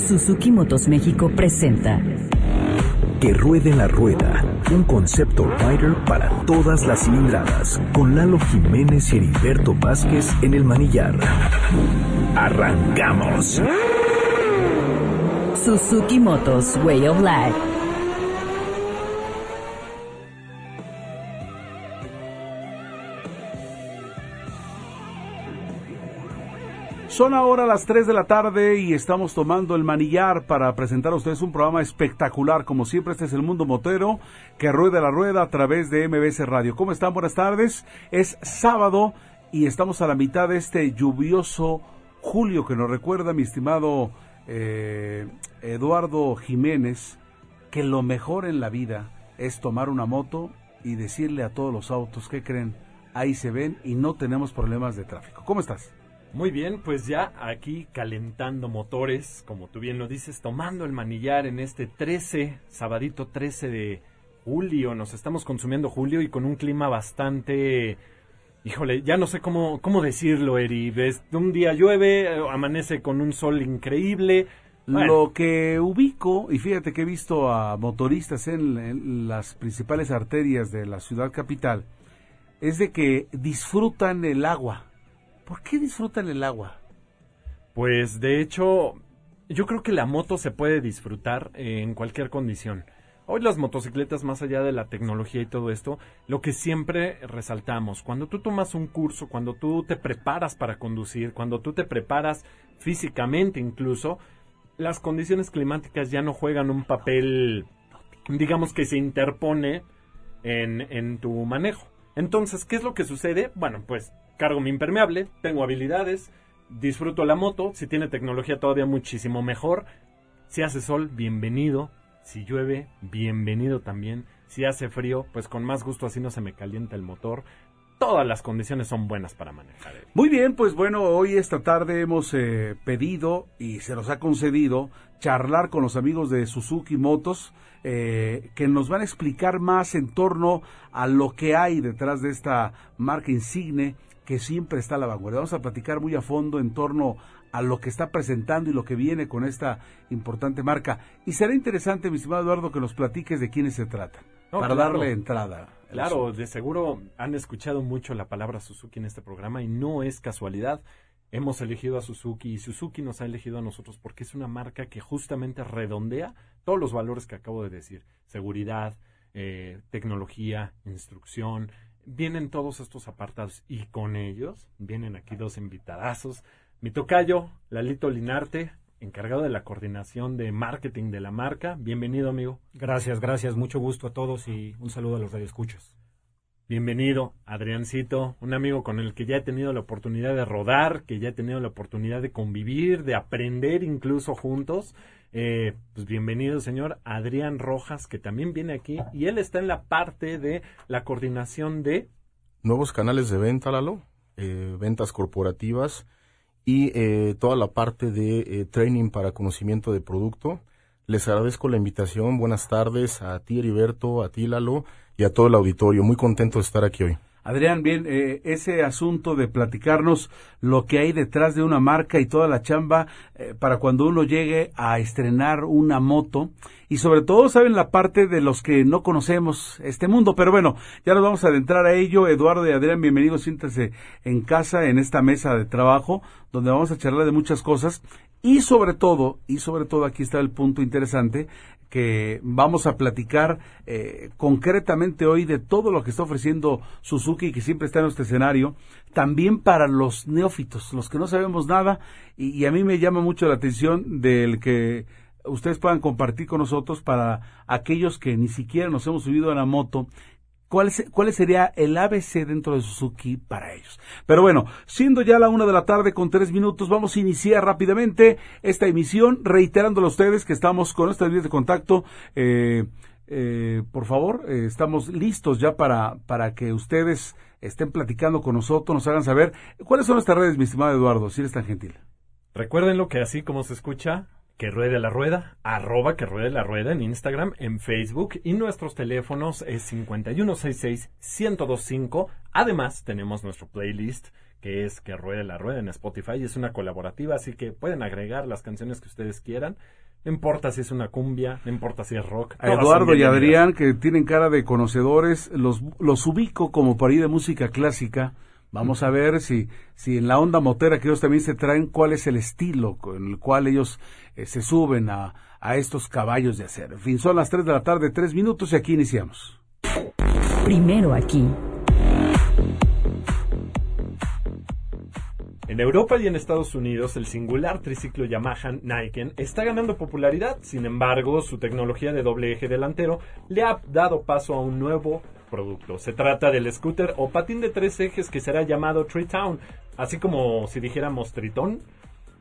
Suzuki Motos México presenta Que ruede la rueda, un concepto rider para todas las cilindradas, con Lalo Jiménez y Heriberto Vázquez en el manillar. ¡Arrancamos! Suzuki Motos Way of Life. Son ahora las 3 de la tarde y estamos tomando el manillar para presentar a ustedes un programa espectacular. Como siempre, este es el mundo motero que rueda la rueda a través de MBS Radio. ¿Cómo están? Buenas tardes. Es sábado y estamos a la mitad de este lluvioso julio que nos recuerda mi estimado eh, Eduardo Jiménez que lo mejor en la vida es tomar una moto y decirle a todos los autos que creen, ahí se ven y no tenemos problemas de tráfico. ¿Cómo estás? Muy bien, pues ya aquí calentando motores, como tú bien lo dices, tomando el manillar en este 13, sabadito 13 de julio, nos estamos consumiendo julio y con un clima bastante, híjole, ya no sé cómo, cómo decirlo, Eri, un día llueve, amanece con un sol increíble. Lo que ubico, y fíjate que he visto a motoristas en las principales arterias de la ciudad capital, es de que disfrutan el agua. ¿Por qué disfrutan el agua? Pues de hecho, yo creo que la moto se puede disfrutar en cualquier condición. Hoy las motocicletas, más allá de la tecnología y todo esto, lo que siempre resaltamos, cuando tú tomas un curso, cuando tú te preparas para conducir, cuando tú te preparas físicamente incluso, las condiciones climáticas ya no juegan un papel, digamos que se interpone en, en tu manejo. Entonces, ¿qué es lo que sucede? Bueno, pues cargo mi impermeable, tengo habilidades, disfruto la moto, si tiene tecnología todavía muchísimo mejor. Si hace sol, bienvenido. Si llueve, bienvenido también. Si hace frío, pues con más gusto así no se me calienta el motor. Todas las condiciones son buenas para manejar. Eric. Muy bien, pues bueno, hoy esta tarde hemos eh, pedido y se nos ha concedido charlar con los amigos de Suzuki Motos eh, que nos van a explicar más en torno a lo que hay detrás de esta marca insigne que siempre está a la vanguardia. Vamos a platicar muy a fondo en torno a lo que está presentando y lo que viene con esta importante marca. Y será interesante, mi estimado Eduardo, que nos platiques de quiénes se trata, No, para claro. darle entrada. Claro, de seguro han escuchado mucho la palabra Suzuki en este programa y no es casualidad. Hemos elegido a Suzuki y Suzuki nos ha elegido a nosotros porque es una marca que justamente redondea todos los valores que acabo de decir. Seguridad, eh, tecnología, instrucción. Vienen todos estos apartados y con ellos vienen aquí dos invitadazos. Mi tocayo, Lalito Linarte, encargado de la coordinación de marketing de la marca. Bienvenido, amigo. Gracias, gracias. Mucho gusto a todos y un saludo a los radioescuchas. Bienvenido, Adriancito, un amigo con el que ya he tenido la oportunidad de rodar, que ya he tenido la oportunidad de convivir, de aprender incluso juntos. Eh, pues bienvenido, señor Adrián Rojas, que también viene aquí y él está en la parte de la coordinación de nuevos canales de venta, Lalo, eh, ventas corporativas y eh, toda la parte de eh, training para conocimiento de producto. Les agradezco la invitación. Buenas tardes a ti, Heriberto, a ti, Lalo, y a todo el auditorio. Muy contento de estar aquí hoy. Adrián, bien, eh, ese asunto de platicarnos lo que hay detrás de una marca y toda la chamba eh, para cuando uno llegue a estrenar una moto y sobre todo, saben, la parte de los que no conocemos este mundo, pero bueno, ya nos vamos a adentrar a ello. Eduardo y Adrián, bienvenidos, siéntense en casa, en esta mesa de trabajo, donde vamos a charlar de muchas cosas y sobre todo, y sobre todo aquí está el punto interesante, que vamos a platicar eh, concretamente hoy de todo lo que está ofreciendo Suzuki, que siempre está en nuestro escenario, también para los neófitos, los que no sabemos nada, y, a mí me llama mucho la atención del que ustedes puedan compartir con nosotros para aquellos que ni siquiera nos hemos subido a la moto, ¿Cuál, se- ¿Cuál sería el ABC dentro de Suzuki para ellos? Pero bueno, siendo ya la una de la tarde con tres minutos, vamos a iniciar rápidamente esta emisión, reiterándole a ustedes que estamos con esta línea de contacto. eh, eh, por favor, eh, estamos listos ya para, para que ustedes estén platicando con nosotros, nos hagan saber cuáles son nuestras redes, mi estimado Eduardo, si eres tan gentil. Recuerden lo que así como se escucha, que ruede la rueda, arroba que ruede la rueda en Instagram, en Facebook y nuestros teléfonos es 5166-1025. Además, tenemos nuestro playlist que es que ruede la rueda en Spotify. Es una colaborativa, así que pueden agregar las canciones que ustedes quieran. No importa si es una cumbia, no importa si es rock. A Eduardo y. Adrián, que tienen cara de conocedores, los, los ubico como para ir de música clásica. Vamos a ver si, si en la onda motera que ellos también se traen, cuál es el estilo con el cual ellos eh, se suben a, a estos caballos de acero. En fin, son las 3 de la tarde, 3 minutos y aquí iniciamos. Primero aquí. En Europa y en Estados Unidos, el singular triciclo Yamaha Niken está ganando popularidad. Sin embargo, su tecnología de doble eje delantero le ha dado paso a un nuevo producto. Se trata del scooter o patín de tres ejes que será llamado Tritown, así como si dijéramos Tritón.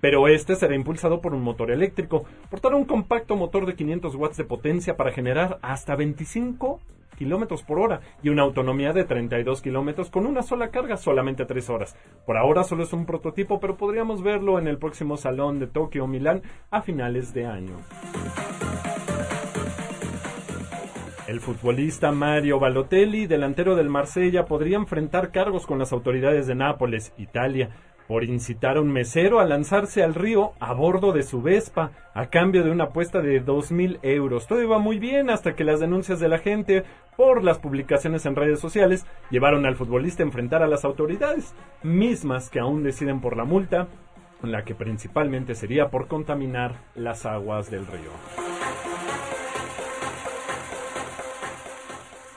Pero este será impulsado por un motor eléctrico. Portará un compacto motor de 500 watts de potencia para generar hasta 25 kilómetros por hora y una autonomía de 32 kilómetros con una sola carga, solamente 3 horas. Por ahora solo es un prototipo, pero podríamos verlo en el próximo salón de Tokio o Milán a finales de año. El futbolista Mario Balotelli, delantero del Marsella, podría enfrentar cargos con las autoridades de Nápoles, Italia, por incitar a un mesero a lanzarse al río a bordo de su Vespa a cambio de una apuesta de 2.000 euros. Todo iba muy bien hasta que las denuncias de la gente por las publicaciones en redes sociales llevaron al futbolista a enfrentar a las autoridades, mismas que aún deciden por la multa, la que principalmente sería por contaminar las aguas del río.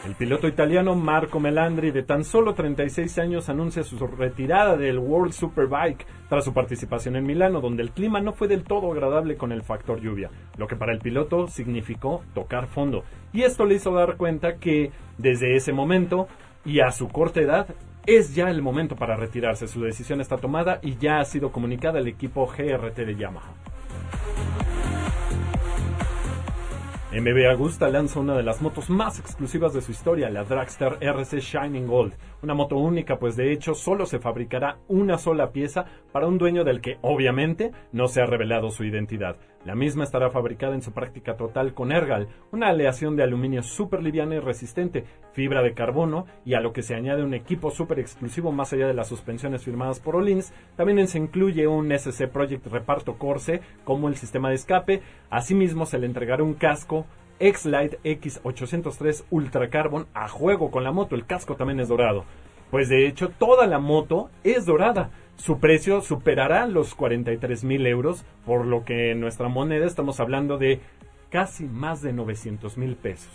El piloto italiano Marco Melandri, de tan solo 36 años, anuncia su retirada del World Superbike tras su participación en Milano, donde el clima no fue del todo agradable con el factor lluvia, lo que para el piloto significó tocar fondo. Y esto le hizo dar cuenta que desde ese momento y a su corta edad es ya el momento para retirarse. Su decisión está tomada y ya ha sido comunicada al equipo GRT de Yamaha. MB Agusta lanza una de las motos más exclusivas de su historia, la Dragster RC Shining Gold. Una moto única, pues de hecho solo se fabricará una sola pieza para un dueño del que obviamente no se ha revelado su identidad. La misma estará fabricada en su práctica total con Ergal, una aleación de aluminio súper liviana y resistente, fibra de carbono y a lo que se añade un equipo súper exclusivo más allá de las suspensiones firmadas por Olins. También se incluye un SC Project Reparto Corse como el sistema de escape. Asimismo se le entregará un casco X-Lite X803 Ultra Carbon a juego con la moto. El casco también es dorado. Pues de hecho toda la moto es dorada. Su precio superará los 43 mil euros, por lo que en nuestra moneda estamos hablando de casi más de 900 mil pesos.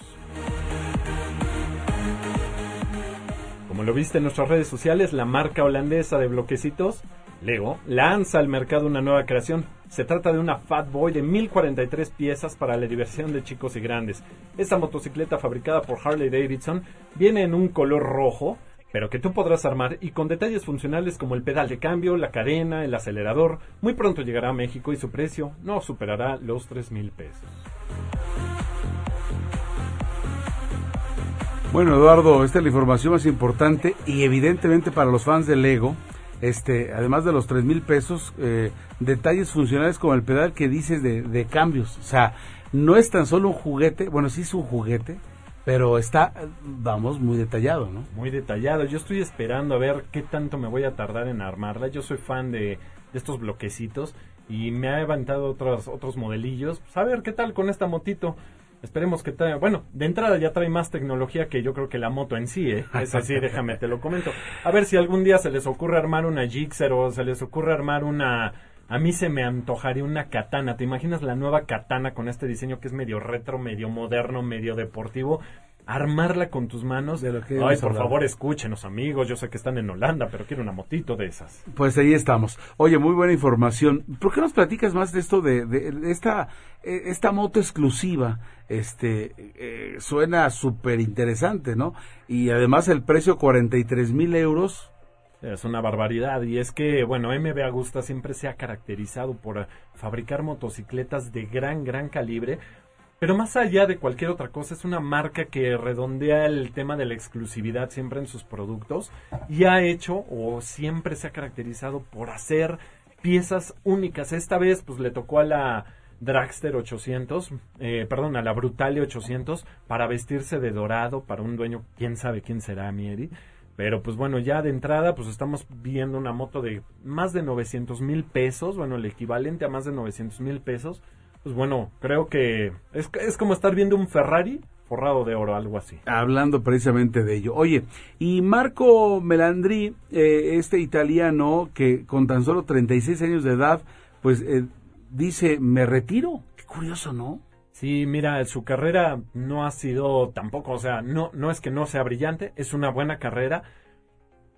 Como lo viste en nuestras redes sociales, la marca holandesa de bloquecitos, Lego, lanza al mercado una nueva creación. Se trata de una Fat Boy de 1043 piezas para la diversión de chicos y grandes. Esta motocicleta fabricada por Harley Davidson viene en un color rojo, pero que tú podrás armar y con detalles funcionales como el pedal de cambio, la cadena, el acelerador. Muy pronto llegará a México y su precio no superará los 3 mil pesos. Bueno, Eduardo, esta es la información más importante y evidentemente para los fans de Lego, este, además de los tres mil pesos, eh, detalles funcionales como el pedal que dices de, de cambios. O sea, no es tan solo un juguete, bueno, sí es un juguete, pero está, vamos, muy detallado, ¿no? Muy detallado. Yo estoy esperando a ver qué tanto me voy a tardar en armarla. Yo soy fan de, de estos bloquecitos y me ha levantado otros, otros modelillos. Pues a ver qué tal con esta motito. Esperemos que trae, bueno, de entrada ya trae más tecnología que yo creo que la moto en sí, ¿eh? Es así, déjame, te lo comento. A ver si algún día se les ocurre armar una Gixxer o se les ocurre armar una... A mí se me antojaría una katana. ¿Te imaginas la nueva katana con este diseño que es medio retro, medio moderno, medio deportivo? armarla con tus manos. De lo que Ay, por favor, escúchenos, amigos. Yo sé que están en Holanda, pero quiero una motito de esas. Pues ahí estamos. Oye, muy buena información. ¿Por qué nos platicas más de esto de, de- de esta eh, esta moto exclusiva? Este eh, suena súper interesante, ¿no? Y además el precio 43 mil euros. Es una barbaridad y es que, bueno, MB Agusta siempre se ha caracterizado por eh, fabricar motocicletas de gran, gran calibre, pero más allá de cualquier otra cosa, es una marca que redondea el tema de la exclusividad siempre en sus productos y ha hecho o siempre se ha caracterizado por hacer piezas únicas. Esta vez, pues le tocó a la Dragster 800, eh, perdón, a la Brutale 800 para vestirse de dorado para un dueño, quién sabe quién será, Mieri. Pero pues bueno, ya de entrada pues estamos viendo una moto de más de 900 mil pesos, bueno, el equivalente a más de 900 mil pesos. Pues bueno, creo que es, es como estar viendo un Ferrari forrado de oro, algo así. Hablando precisamente de ello. Oye, y Marco Melandri, eh, este italiano que con tan solo 36 años de edad, pues eh, dice, me retiro. Qué curioso, ¿no? Sí, mira, su carrera no ha sido tampoco, o sea, no, no es que no sea brillante, es una buena carrera.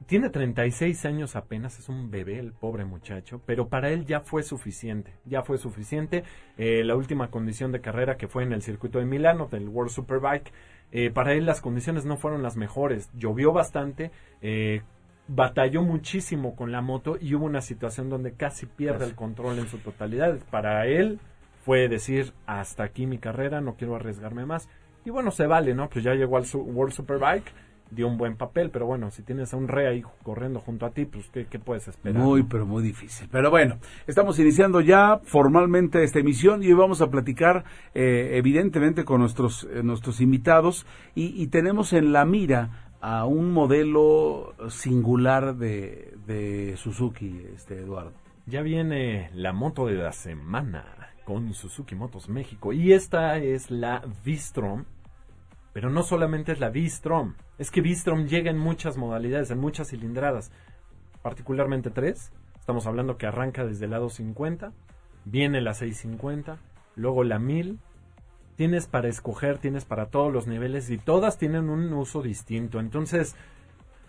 Tiene 36 años apenas, es un bebé el pobre muchacho, pero para él ya fue suficiente, ya fue suficiente. Eh, la última condición de carrera que fue en el circuito de Milano, del World Superbike, eh, para él las condiciones no fueron las mejores, llovió bastante, eh, batalló muchísimo con la moto y hubo una situación donde casi pierde el control en su totalidad. Para él fue decir, hasta aquí mi carrera, no quiero arriesgarme más. Y bueno, se vale, ¿no? Pues ya llegó al World Superbike, dio un buen papel, pero bueno, si tienes a un rey ahí corriendo junto a ti, pues ¿qué, qué puedes esperar? Muy, pero muy difícil. Pero bueno, estamos iniciando ya formalmente esta emisión y hoy vamos a platicar eh, evidentemente con nuestros, eh, nuestros invitados y, y tenemos en la mira a un modelo singular de, de Suzuki, este Eduardo. Ya viene la moto de la semana con Suzuki Motos México y esta es la V-Strom, pero no solamente es la V-Strom, es que V-Strom llega en muchas modalidades, en muchas cilindradas, particularmente tres. Estamos hablando que arranca desde el lado 50, viene la 650, luego la 1000. Tienes para escoger, tienes para todos los niveles y todas tienen un uso distinto. Entonces,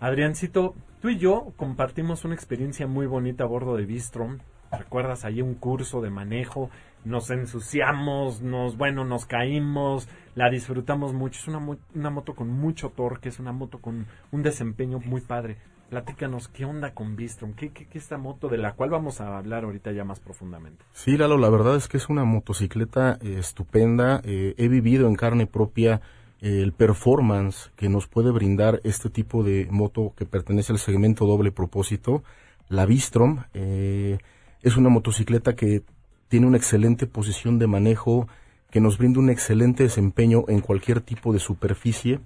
Adriancito, tú y yo compartimos una experiencia muy bonita a bordo de Bistrom. ¿Recuerdas ahí un curso de manejo? Nos ensuciamos, nos, bueno, nos caímos, la disfrutamos mucho. Es una, una moto con mucho torque, es una moto con un desempeño muy padre. Platícanos, ¿qué onda con Bistrom? ¿Qué, qué, qué esta moto de la cual vamos a hablar ahorita ya más profundamente? Sí, Lalo, la verdad es que es una motocicleta eh, estupenda. Eh, he vivido en carne propia eh, el performance que nos puede brindar este tipo de moto que pertenece al segmento doble propósito. La Bistrom eh, es una motocicleta que tiene una excelente posición de manejo, que nos brinda un excelente desempeño en cualquier tipo de superficie.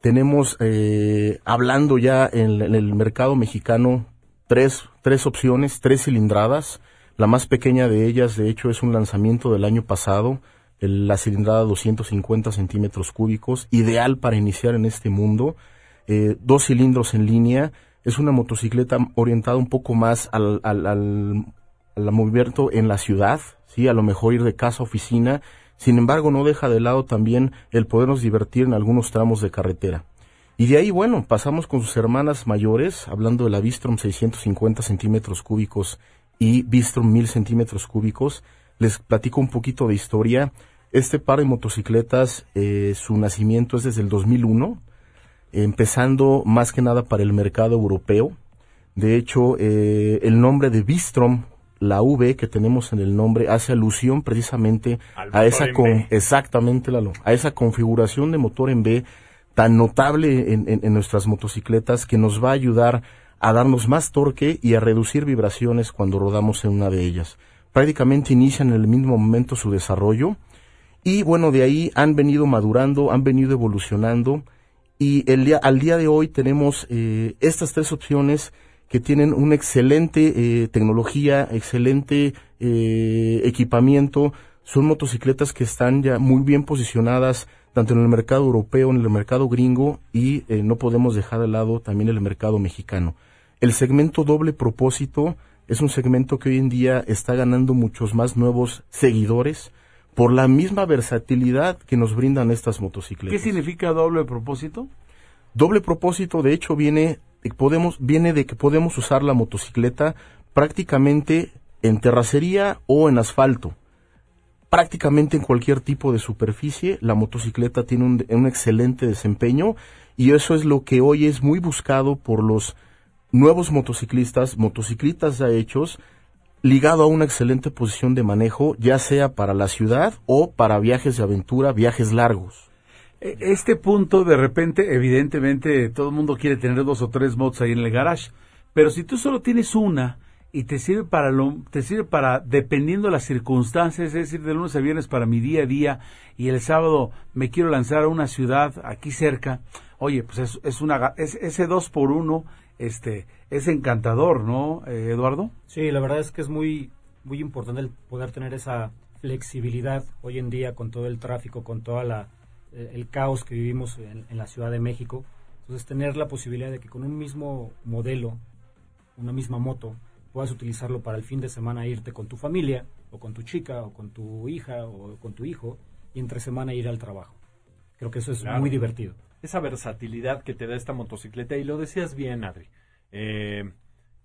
Tenemos, eh, hablando ya en, el mercado mexicano, tres, tres opciones, tres cilindradas. La más pequeña de ellas, de hecho, es un lanzamiento del año pasado, la cilindrada 250 centímetros cúbicos, ideal para iniciar en este mundo. Eh, dos cilindros en línea. Es una motocicleta orientada un poco más al, al, al, al movimiento en la ciudad, sí, a lo mejor ir de casa a oficina. Sin embargo, no deja de lado también el podernos divertir en algunos tramos de carretera. Y de ahí, bueno, pasamos con sus hermanas mayores, hablando de la Bistrom 650 centímetros cúbicos y Bistrom 1000 centímetros cúbicos. Les platico un poquito de historia. Este par de motocicletas, eh, su nacimiento es desde el 2001, empezando más que nada para el mercado europeo. De hecho, eh, el nombre de Bistrom, la V que tenemos en el nombre, hace alusión precisamente Al a esa con, exactamente Lalo, a esa configuración de motor en B tan notable en, en- en nuestras motocicletas que nos va a ayudar a darnos más torque y a reducir vibraciones cuando rodamos en una de ellas. Prácticamente inician en el mismo momento su desarrollo y bueno, de ahí han venido madurando, han venido evolucionando y el día, al día de hoy tenemos eh, estas tres opciones que tienen una excelente eh, tecnología, excelente eh, equipamiento. Son motocicletas que están ya muy bien posicionadas tanto en el mercado europeo, en el mercado gringo y eh, no podemos dejar de lado también el mercado mexicano. El segmento doble propósito es un segmento que hoy en día está ganando muchos más nuevos seguidores por la misma versatilidad que nos brindan estas motocicletas. ¿Qué significa doble propósito? Doble propósito, de hecho, viene de, podemos, viene de que podemos usar la motocicleta prácticamente en terracería o en asfalto. Prácticamente en cualquier tipo de superficie, la motocicleta tiene un, un excelente desempeño y eso es lo que hoy es muy buscado por los nuevos motociclistas, motociclistas ya hechos, ligado a una excelente posición de manejo, ya sea para la ciudad o para viajes de aventura, viajes largos. E, este punto, de repente, evidentemente, todo el mundo quiere tener dos o tres motos ahí en el garage, pero si tú solo tienes una y te sirve para lo, te sirve para, dependiendo de las circunstancias, es decir, de lunes a viernes para mi día a día y el sábado me quiero lanzar a una ciudad aquí cerca, oye, pues es, es una, es, ese dos por uno este, es encantador, ¿no, eh, Eduardo? Sí, la verdad es que es muy, muy importante el poder tener esa flexibilidad hoy en día con todo el tráfico, con toda la eh, el caos que vivimos en, en, la Ciudad de México. Entonces, tener la posibilidad de que con un mismo modelo, una misma moto, puedas utilizarlo para el fin de semana irte con tu familia, o con tu chica, o con tu hija, o con tu hijo, y entre semana ir al trabajo. Creo que eso es claro. muy divertido esa versatilidad que te da esta motocicleta, y lo decías bien, Adri. Eh,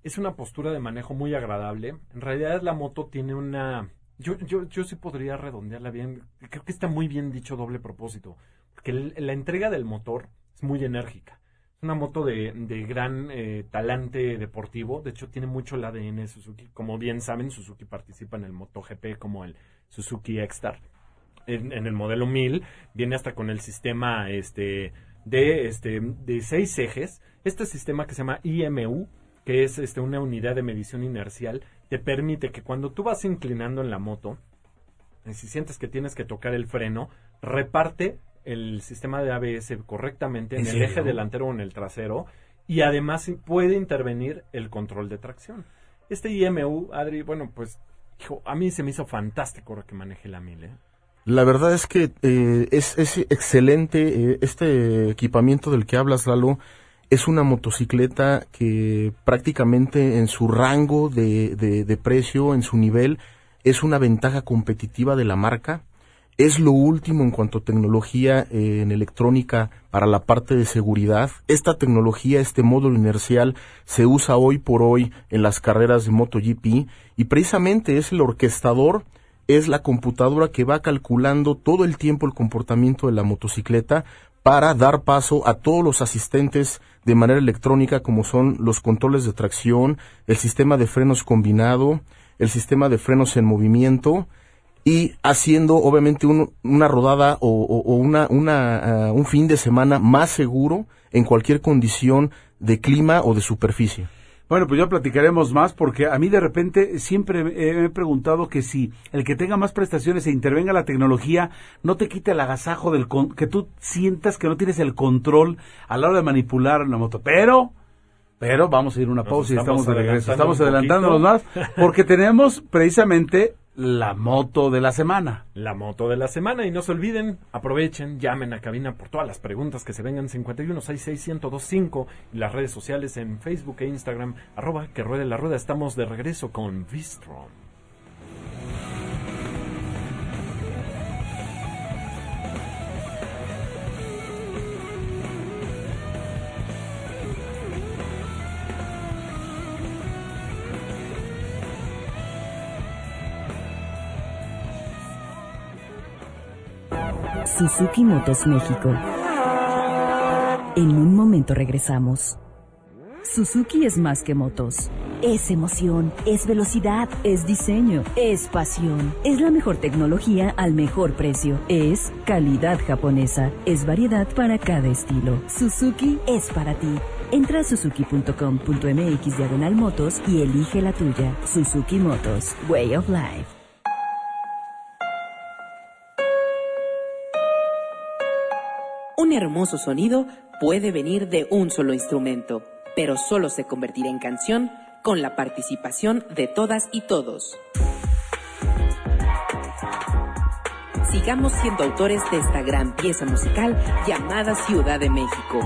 es una postura de manejo muy agradable. En realidad la moto tiene una... Yo, yo, yo sí podría redondearla bien. Creo que está muy bien dicho doble propósito. Porque la entrega del motor es muy enérgica. Es una moto de, de gran eh, talante deportivo. De hecho, tiene mucho el ADN Suzuki. Como bien saben, Suzuki participa en el MotoGP como el Suzuki X-Star. En, en, el modelo 1000 viene hasta con el sistema este de, este, de seis ejes. Este sistema que se llama IMU, que es este, una unidad de medición inercial, te permite que cuando tú vas inclinando en la moto, si sientes que tienes que tocar el freno, reparte el sistema de ABS correctamente en, ¿En el eje delantero o en el trasero y además puede intervenir el control de tracción. Este IMU, Adri, bueno, pues hijo, a mí se me hizo fantástico que maneje la 1000, ¿eh? La verdad es que eh, es, excelente eh, este equipamiento del que hablas, Lalo. Es una motocicleta que prácticamente en su rango de, de, de precio, en su nivel, es una ventaja competitiva de la marca. Es lo último en cuanto a tecnología eh, en electrónica para la parte de seguridad. Esta tecnología, este módulo inercial, se usa hoy por hoy en las carreras de MotoGP y precisamente es el orquestador es la computadora que va calculando todo el tiempo el comportamiento de la motocicleta para dar paso a todos los asistentes de manera electrónica como son los controles de tracción, el sistema de frenos combinado, el sistema de frenos en movimiento y haciendo obviamente un, una rodada o, uh, un fin de semana más seguro en cualquier condición de clima o de superficie. Bueno, pues ya platicaremos más porque a mí de repente siempre me he preguntado que si el que tenga más prestaciones e intervenga la tecnología no te quite el agasajo del con que tú sientas que no tienes el control a la hora de manipular una moto. Pero, pero vamos a ir a una pausa y estamos de regreso. Estamos adelantándonos más porque tenemos precisamente la moto de la semana. La moto de la semana. Y no se olviden, aprovechen, llamen a cabina por todas las preguntas que se vengan 5166125 y las redes sociales en Facebook e Instagram, arroba que ruede la rueda. Estamos de regreso con Vistron. Suzuki Motos México. En un momento regresamos. Suzuki es más que motos. Es emoción, es velocidad, es diseño, es pasión. Es la mejor tecnología al mejor precio. Es calidad japonesa. Es variedad para cada estilo. Suzuki es para ti. Entra a suzuki.com.mx diagonal motos y elige la tuya. Suzuki Motos, Way of Life. Hermoso sonido puede venir de un solo instrumento, pero solo se convertirá en canción con la participación de todas y todos. Sigamos siendo autores de esta gran pieza musical llamada Ciudad de México,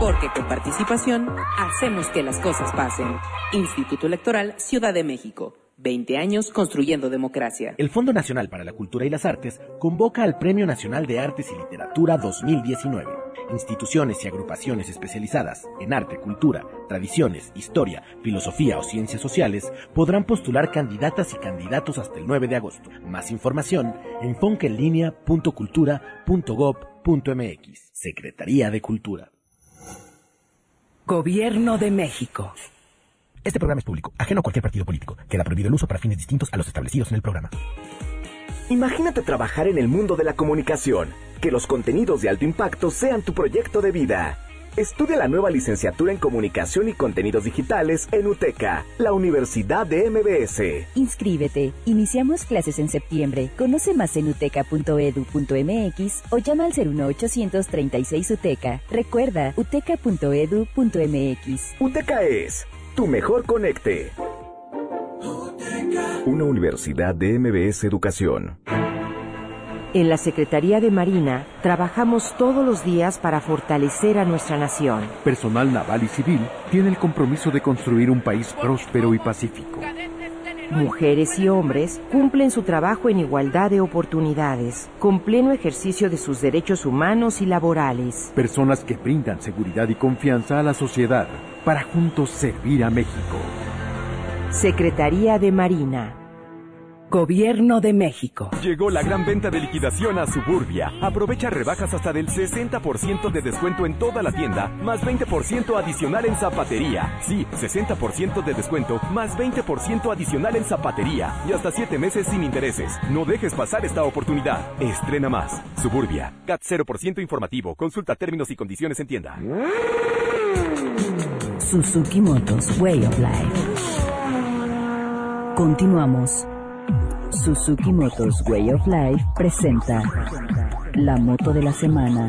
porque con participación hacemos que las cosas pasen. Instituto Electoral Ciudad de México. 20 años construyendo democracia. El Fondo Nacional para la Cultura y las Artes convoca al Premio Nacional de Artes y Literatura 2019. Instituciones y agrupaciones especializadas en arte, cultura, tradiciones, historia, filosofía o ciencias sociales podrán postular candidatas y candidatos hasta el 9 de agosto. Más información en foncaenlinea.cultura.gov.mx. Secretaría de Cultura. Gobierno de México. Este programa es público, ajeno a cualquier partido político. Queda prohibido el uso para fines distintos a los establecidos en el programa. Imagínate trabajar en el mundo de la comunicación. Que los contenidos de alto impacto sean tu proyecto de vida. Estudia la nueva licenciatura en Comunicación y Contenidos Digitales en UTECA, la Universidad de MBS. Inscríbete. Iniciamos clases en septiembre. Conoce más en uteca.edu.mx o llama al 01836 UTECA. Recuerda, uteca.edu.mx. UTECA es tu mejor conecte. Una universidad de MBS Educación. En la Secretaría de Marina trabajamos todos los días para fortalecer a nuestra nación. Personal naval y civil tiene el compromiso de construir un país próspero y pacífico. Mujeres y hombres cumplen su trabajo en igualdad de oportunidades, con pleno ejercicio de sus derechos humanos y laborales. Personas que brindan seguridad y confianza a la sociedad para juntos servir a México. Secretaría de Marina. Gobierno de México. Llegó la gran venta de liquidación a Suburbia. Aprovecha rebajas hasta del 60% de descuento en toda la tienda, más 20% adicional en zapatería. Sí, 60% de descuento, más 20% adicional en zapatería. Y hasta 7 meses sin intereses. No dejes pasar esta oportunidad. Estrena más. Suburbia. CAT 0% informativo. Consulta términos y condiciones en tienda. Suzuki Motos Way of Life. Continuamos. Suzuki Motors Way of Life presenta la moto de la semana.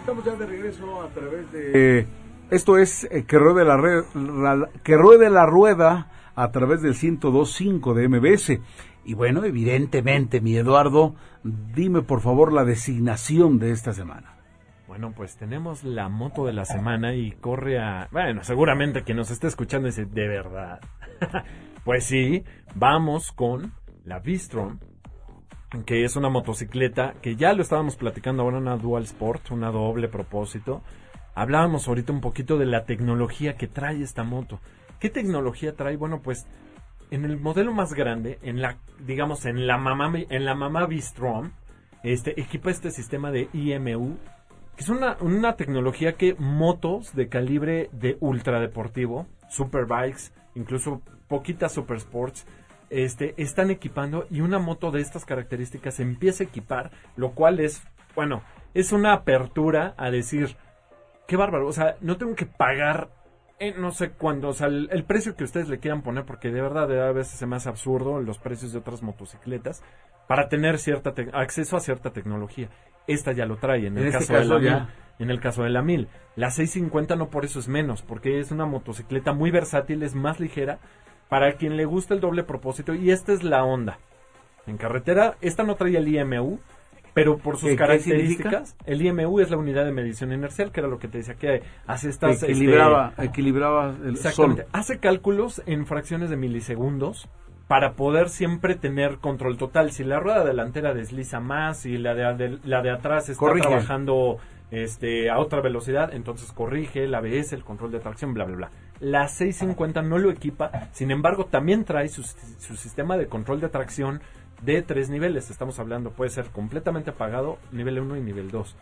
Estamos ya de regreso a través de... Eh, esto es eh, que, ruede la, que ruede la rueda a través del 102.5 de MBS. Y bueno, evidentemente, mi Eduardo, dime por favor la designación de esta semana. Bueno, pues tenemos la moto de la semana y corre a... Bueno, seguramente quien nos está escuchando dice, de verdad. pues sí, vamos con la Vistrom, que es una motocicleta que ya lo estábamos platicando ahora, una Dual Sport, una doble propósito. Hablábamos ahorita un poquito de la tecnología que trae esta moto. ¿Qué tecnología trae? Bueno, pues en el modelo más grande, en la, digamos, en la mamá, en la mamá Vistrom, este, equipa este sistema de IMU, que es una, una tecnología que motos de calibre de ultradeportivo, superbikes, incluso poquitas super sports, este, están equipando y una moto de estas características empieza a equipar, lo cual es, bueno, es una apertura a decir, qué bárbaro, o sea, no tengo que pagar, eh, no sé cuándo, o sea, el, el precio que ustedes le quieran poner, porque de verdad a veces se me hace absurdo los precios de otras motocicletas, para tener cierta te- acceso a cierta tecnología. Esta ya lo trae, en el este caso, de la ya. Mil. En el caso de la 1000. La 650 no por eso es menos, porque es una motocicleta muy versátil, es más ligera, para quien le gusta el doble propósito, y esta es la onda. En carretera, esta no trae el IMU, pero por sus ¿Qué- qué características, el IMU es la unidad de medición inercial, que era lo que te decía que hace estas... este, equilibraba, equilibraba el Exactamente. sol. Hace cálculos en fracciones de milisegundos para poder siempre tener control total. Si la rueda delantera desliza más y la de, de- la de atrás está Corrige. trabajando este, a otra velocidad, entonces corrige el ABS, el control de tracción, bla, bla, bla. La 650 no lo equipa, sin embargo también trae su, su sistema de control de tracción de tres niveles. Estamos hablando, puede ser completamente apagado, nivel 1 y nivel 2.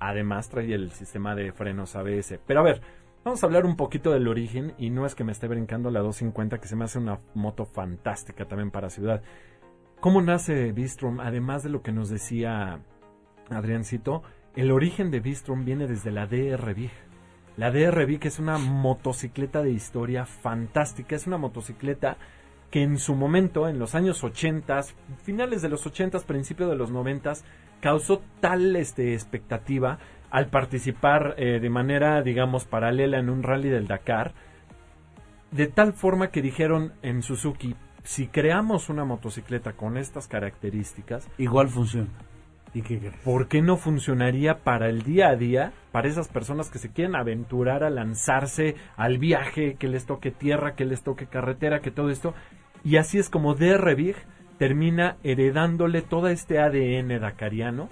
Además trae el sistema de frenos ABS. Pero a ver, vamos a hablar un poquito del origen y no es que me esté brincando la 250 que se me hace una moto fantástica también para ciudad. ¿Cómo nace Bistrom? Además de lo que nos decía Adriancito, el origen de Bistrom viene desde la DRV. La DRV que es una motocicleta de historia fantástica, es una motocicleta que en su momento, en los años 80, finales de los 80, principios de los 90, causó tal este, expectativa al participar eh, de manera, digamos, paralela en un rally del Dakar, de tal forma que dijeron en Suzuki, si creamos una motocicleta con estas características, igual funciona. ¿Y? ¿Por qué no funcionaría para el día a día, para esas personas que se quieren aventurar a lanzarse al viaje, que les toque tierra, que les toque carretera, que todo esto? Y así es como DR Big termina heredándole todo este ADN dakariano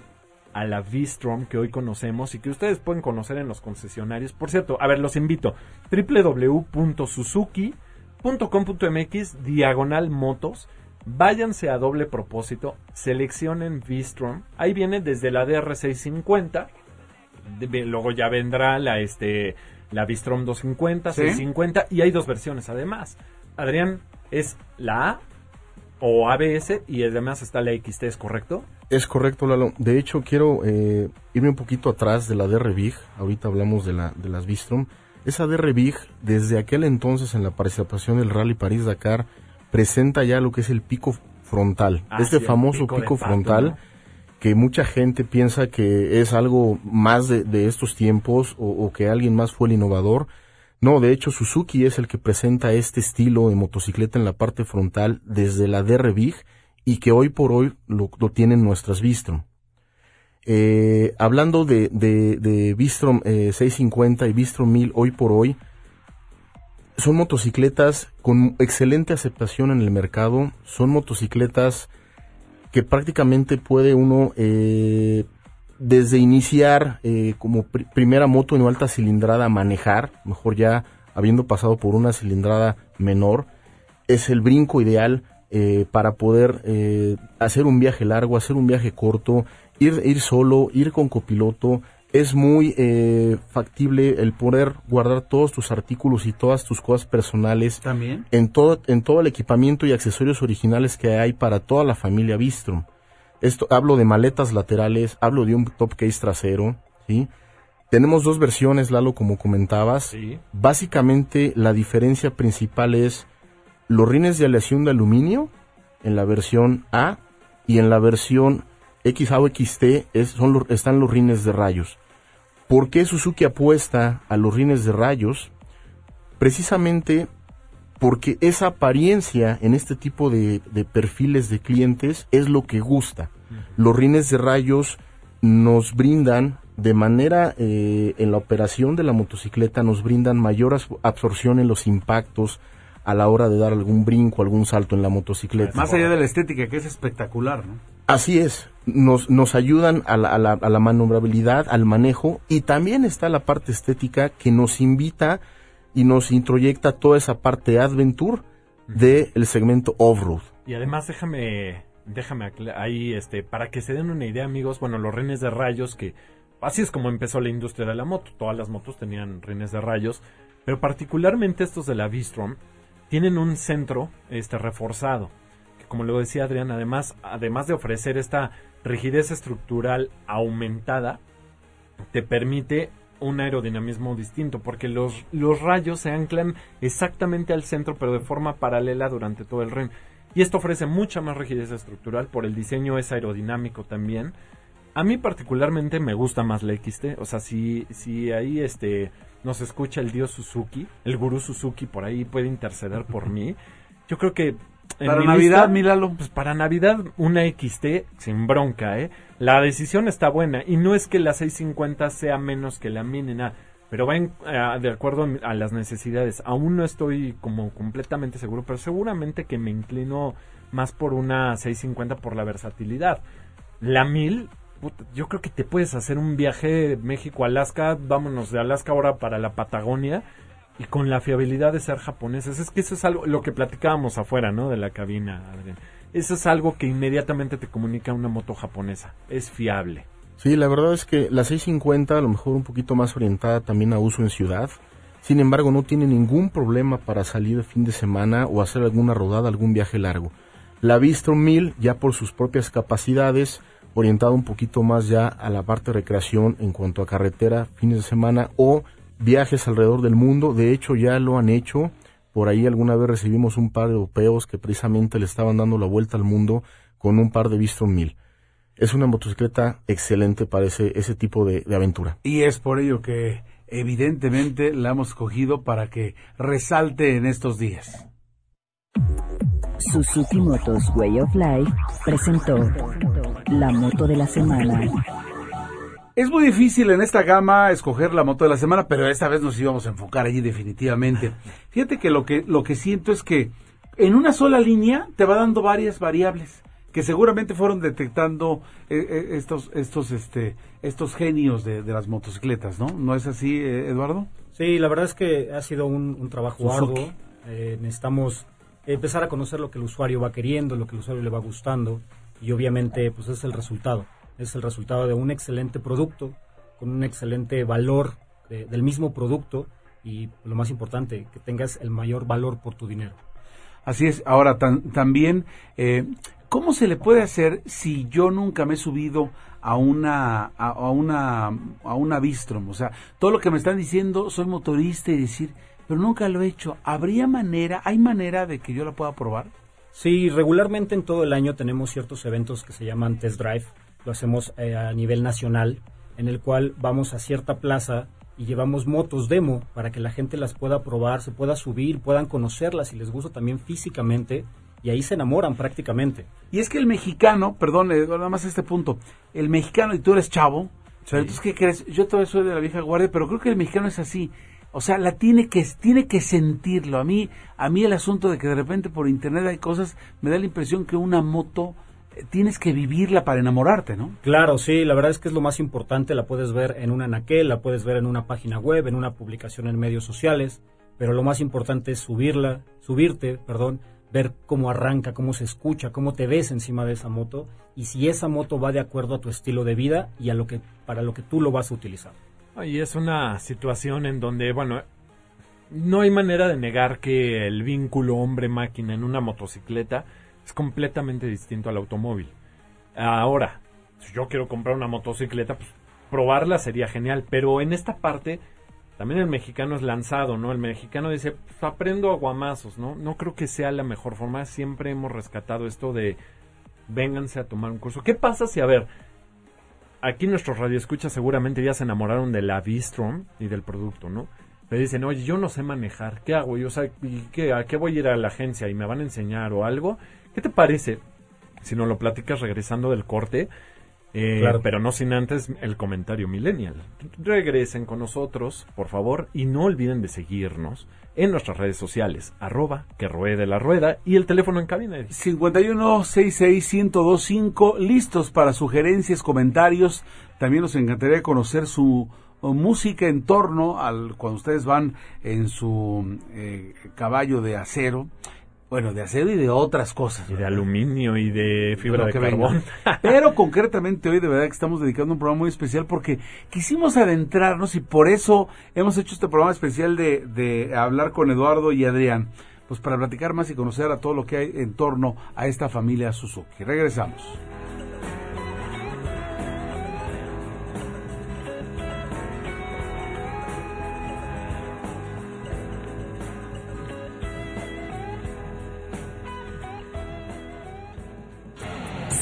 a la V-Strom que hoy conocemos y que ustedes pueden conocer en los concesionarios. Por cierto, a ver, los invito. www.suzuki.com.mx diagonal motos. Váyanse a doble propósito, seleccionen V-Strom. Ahí viene desde la DR650. Luego ya vendrá la, este, la V-Strom 250, 650 y hay dos versiones además. Adrián, es la A o ABS y además está la XT, ¿es correcto? Es correcto, Lalo. De hecho, quiero eh, irme un poquito atrás de la DR Big. Ahorita hablamos de, la, de las Bistrom. Esa DR Big, desde aquel entonces en la participación del Rally París-Dakar, presenta ya lo que es el pico frontal. Ah, este sí, famoso pico pico, de pato, frontal ¿no? que mucha gente piensa que es algo más de, de estos tiempos o, o que alguien más fue el innovador. No, de hecho Suzuki es el que presenta este estilo de motocicleta en la parte frontal desde la DR Big y que hoy por hoy lo, lo tienen nuestras Bistrom. Eh, hablando de, de, de Bistrom eh, 650 y Bistrom 1000 hoy por hoy, son motocicletas con excelente aceptación en el mercado, son motocicletas que prácticamente puede uno eh, desde iniciar eh, como pr- primera moto en alta cilindrada manejar, mejor ya habiendo pasado por una cilindrada menor, es el brinco ideal eh, para poder eh, hacer un viaje largo, hacer un viaje corto, ir, ir solo, ir con copiloto. Es muy eh, factible el poder guardar todos tus artículos y todas tus cosas personales También. en todo, en todo el equipamiento y accesorios originales que hay para toda la familia Bistrom. Esto, hablo de maletas laterales, hablo de un top case trasero, ¿sí? Tenemos dos versiones, Lalo, como comentabas. Sí. Básicamente, la diferencia principal es los rines de aleación de aluminio en la versión A y en la versión XA o XT es- son los- están los rines de rayos. ¿Por qué Suzuki apuesta a los rines de rayos? Precisamente porque esa apariencia en este tipo de, de perfiles de clientes es lo que gusta. Los rines de rayos nos brindan de manera eh, en la operación de la motocicleta nos brindan mayor absorción en los impactos a la hora de dar algún brinco, algún salto en la motocicleta. Más allá de la estética, que es espectacular, ¿no? Así es, nos, nos ayudan a la, a, la, a la maniobrabilidad, al manejo y también está la parte estética que nos invita y nos introyecta toda esa parte adventure del segmento off-road. Y además déjame, déjame ahí, este, para que se den una idea, amigos, bueno, los rines de rayos que así es como empezó la industria de la moto. Todas las motos tenían rines de rayos, pero particularmente estos de la V-Strom tienen un centro, este, reforzado. Como lo decía Adrián, además, además de ofrecer esta rigidez estructural aumentada, te permite un aerodinamismo distinto, porque los, los rayos se anclan exactamente al centro, pero de forma paralela durante todo el ring. Y esto ofrece mucha más rigidez estructural, por el diseño es aerodinámico también. A mí particularmente me gusta más la XT, o sea, si, si ahí este nos escucha el dios Suzuki, el gurú Suzuki por ahí puede interceder por mí. Yo creo que en Para mi Navidad, míralo. Pues para Navidad una XT sin bronca, ¿eh? La decisión está buena y no es que la 650 sea menos que la Mini, nada, pero va en- eh, de acuerdo a las necesidades. Aún no estoy como completamente seguro, pero seguramente que me inclino más por una 650 por la versatilidad. La 1000, puta, yo creo que te puedes hacer un viaje México-Alaska, vámonos de Alaska ahora para la Patagonia y con la fiabilidad de ser japoneses. Es que eso es algo, lo que platicábamos afuera, ¿no? De la cabina. Eso es algo que inmediatamente te comunica una moto japonesa. Es fiable. Sí, la verdad es que la 650 a lo mejor un poquito más orientada también a uso en ciudad. Sin embargo, no tiene ningún problema para salir de fin de semana o hacer alguna rodada, algún viaje largo. La Bistrom 1000 ya por sus propias capacidades, orientada un poquito más ya a la parte de recreación en cuanto a carretera, fines de semana o viajes alrededor del mundo. De hecho, ya lo han hecho. Por ahí alguna vez recibimos un par de europeos que precisamente le estaban dando la vuelta al mundo con un par de Bistrom 1000 es una motocicleta excelente para ese, ese tipo de, de aventura. Y es por ello que evidentemente la hemos cogido para que resalte en estos días. Suzuki Motos Way of Life presentó la moto de la semana. Es muy difícil en esta gama escoger la moto de la semana, pero esta vez nos íbamos a enfocar allí definitivamente. Fíjate que lo que lo que siento es que en una sola línea te va dando varias variables que seguramente fueron detectando eh, eh, estos estos este estos genios de, de, las motocicletas, ¿no? ¿No es así, eh, Eduardo? Sí, la verdad es que ha sido un, un trabajo arduo. necesitamos empezar a conocer lo que el usuario va queriendo, lo que el usuario le va gustando y obviamente pues es el resultado. Es el resultado de un excelente producto con un excelente valor de, del mismo producto y lo más importante, que tengas el mayor valor por tu dinero. Así es. Ahora, tan, también, eh, ¿cómo se le puede hacer si yo nunca me he subido a una, a, a una, a una Bistrom? O sea, todo lo que me están diciendo, soy motorista y decir, pero nunca lo he hecho. ¿Habría manera, hay manera de que yo la pueda probar? Sí, regularmente en todo el año tenemos ciertos eventos que se llaman test drive. Lo hacemos eh, a nivel nacional, en el cual vamos a cierta plaza y llevamos motos demo para que la gente las pueda probar, se pueda subir, puedan conocerlas y les gusta también físicamente y ahí se enamoran prácticamente. Y es que el mexicano, perdón, eh, nada más este punto, el mexicano, y tú eres chavo, sí. entonces, ¿qué crees? Yo todavía soy de la vieja guardia, pero creo que el mexicano es así. O sea, la tiene que tiene que sentirlo. A mí a mí el asunto de que de repente por internet hay cosas me da la impresión que una moto tienes que vivirla para enamorarte, ¿no? Claro, sí, la verdad es que es lo más importante, la puedes ver en una anaquel, la puedes ver en una página web, en una publicación en medios sociales, pero lo más importante es subirla, subirte, perdón, ver cómo arranca, cómo se escucha, cómo te ves encima de esa moto y si esa moto va de acuerdo a tu estilo de vida y a lo que para lo que tú lo vas a utilizar. Y es una situación en donde, bueno, no hay manera de negar que el vínculo hombre-máquina en una motocicleta es completamente distinto al automóvil. Ahora, si yo quiero comprar una motocicleta, pues probarla sería genial, pero en esta parte también el mexicano es lanzado, ¿no? El mexicano dice, pues aprendo aguamazos, ¿no? No creo que sea la mejor forma, siempre hemos rescatado esto de vénganse a tomar un curso. ¿Qué pasa si, a ver, aquí nuestros radioescuchas seguramente ya se enamoraron de la Bistrom y del producto, ¿no? Me dicen, oye, yo no sé manejar, ¿qué hago? Yo, o sea, ¿qué, ¿a qué voy a ir a la agencia y me van a enseñar o algo? ¿Qué te parece si nos lo platicas regresando del corte? Eh, claro. Pero no sin antes el comentario millennial. Regresen con nosotros, por favor, y no olviden de seguirnos en nuestras redes sociales, arroba que ruede la rueda y el teléfono en cabina. 51661025, listos para sugerencias, comentarios. También nos encantaría conocer su música en torno al cuando ustedes van en su eh, caballo de acero. Bueno, de acero y de otras cosas. Y de aluminio y de fibra de, de carbón. Pero concretamente hoy de verdad que estamos dedicando un programa muy especial porque quisimos adentrarnos y por eso hemos hecho este programa especial de, de hablar con Eduardo y Adrián. Pues para platicar más y conocer a todo lo que hay en torno a esta familia Suzuki. Regresamos.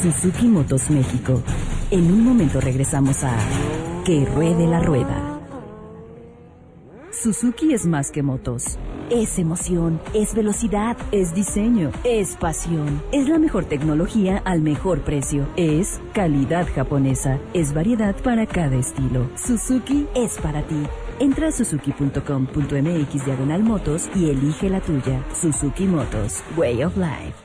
Suzuki Motos México. En un momento regresamos a Que Ruede la Rueda. Suzuki es más que motos. Es emoción, es velocidad, es diseño, es pasión. Es la mejor tecnología al mejor precio. Es calidad japonesa. Es variedad para cada estilo. Suzuki es para ti. Entra a suzuki.com.mx diagonal motos y elige la tuya. Suzuki Motos, Way of Life.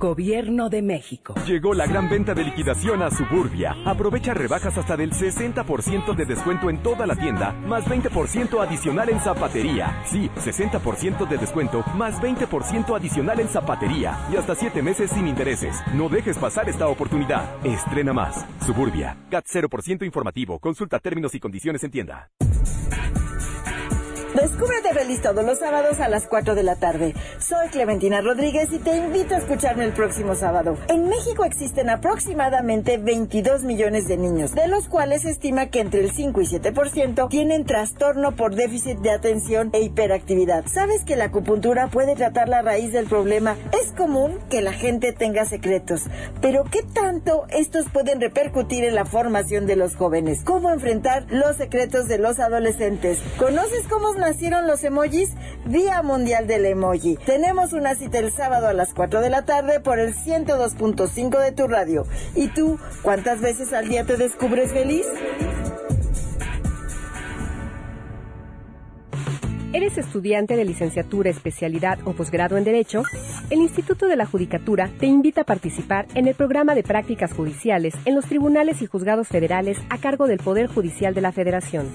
Gobierno de México. Llegó la gran venta de liquidación a Suburbia. Aprovecha rebajas hasta del 60% de descuento en toda la tienda, más 20% adicional en zapatería. Sí, 60% de descuento, más 20% adicional en zapatería. Y hasta 7 meses sin intereses. No dejes pasar esta oportunidad. Estrena más. Suburbia. CAT 0% informativo. Consulta términos y condiciones en tienda. Descúbrete feliz todos los sábados a las 4 de la tarde. Soy Clementina Rodríguez y te invito a escucharme el próximo sábado. En México existen aproximadamente 22 millones de niños, de los cuales se estima que entre el 5 y 7% tienen trastorno por déficit de atención e hiperactividad. ¿Sabes que la acupuntura puede tratar la raíz del problema? Es común que la gente tenga secretos, pero ¿qué tanto estos pueden repercutir en la formación de los jóvenes? ¿Cómo enfrentar los secretos de los adolescentes? ¿Conoces cómo nacieron los emojis? Día Mundial del Emoji. Tenemos una cita el sábado a las 4 de la tarde por el 102.5 de tu radio. ¿Y tú, cuántas veces al día te descubres feliz? ¿Eres estudiante de licenciatura, especialidad o posgrado en Derecho? El Instituto de la Judicatura te invita a participar en el programa de prácticas judiciales en los tribunales y juzgados federales a cargo del Poder Judicial de la Federación.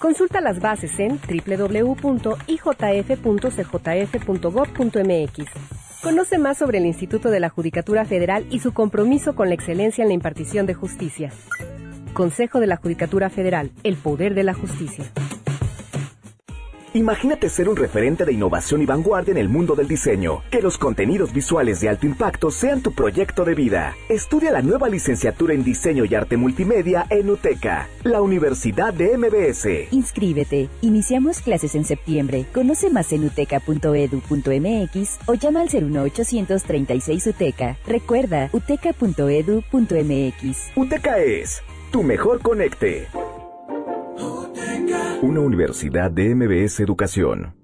Consulta las bases en www.ijf.cjf.gov.mx. Conoce más sobre el Instituto de la Judicatura Federal y su compromiso con la excelencia en la impartición de justicia. Consejo de la Judicatura Federal, el poder de la justicia. Imagínate ser un referente de innovación y vanguardia en el mundo del diseño. Que los contenidos visuales de alto impacto sean tu proyecto de vida. Estudia la nueva licenciatura en diseño y arte multimedia en UTECA, la Universidad de MBS. Inscríbete. Iniciamos clases en septiembre. Conoce más en uteca.edu.mx o llama al 01836 UTECA. Recuerda, uteca.edu.mx. UTECA es tu mejor conecte. Una universidad de MBS Educación.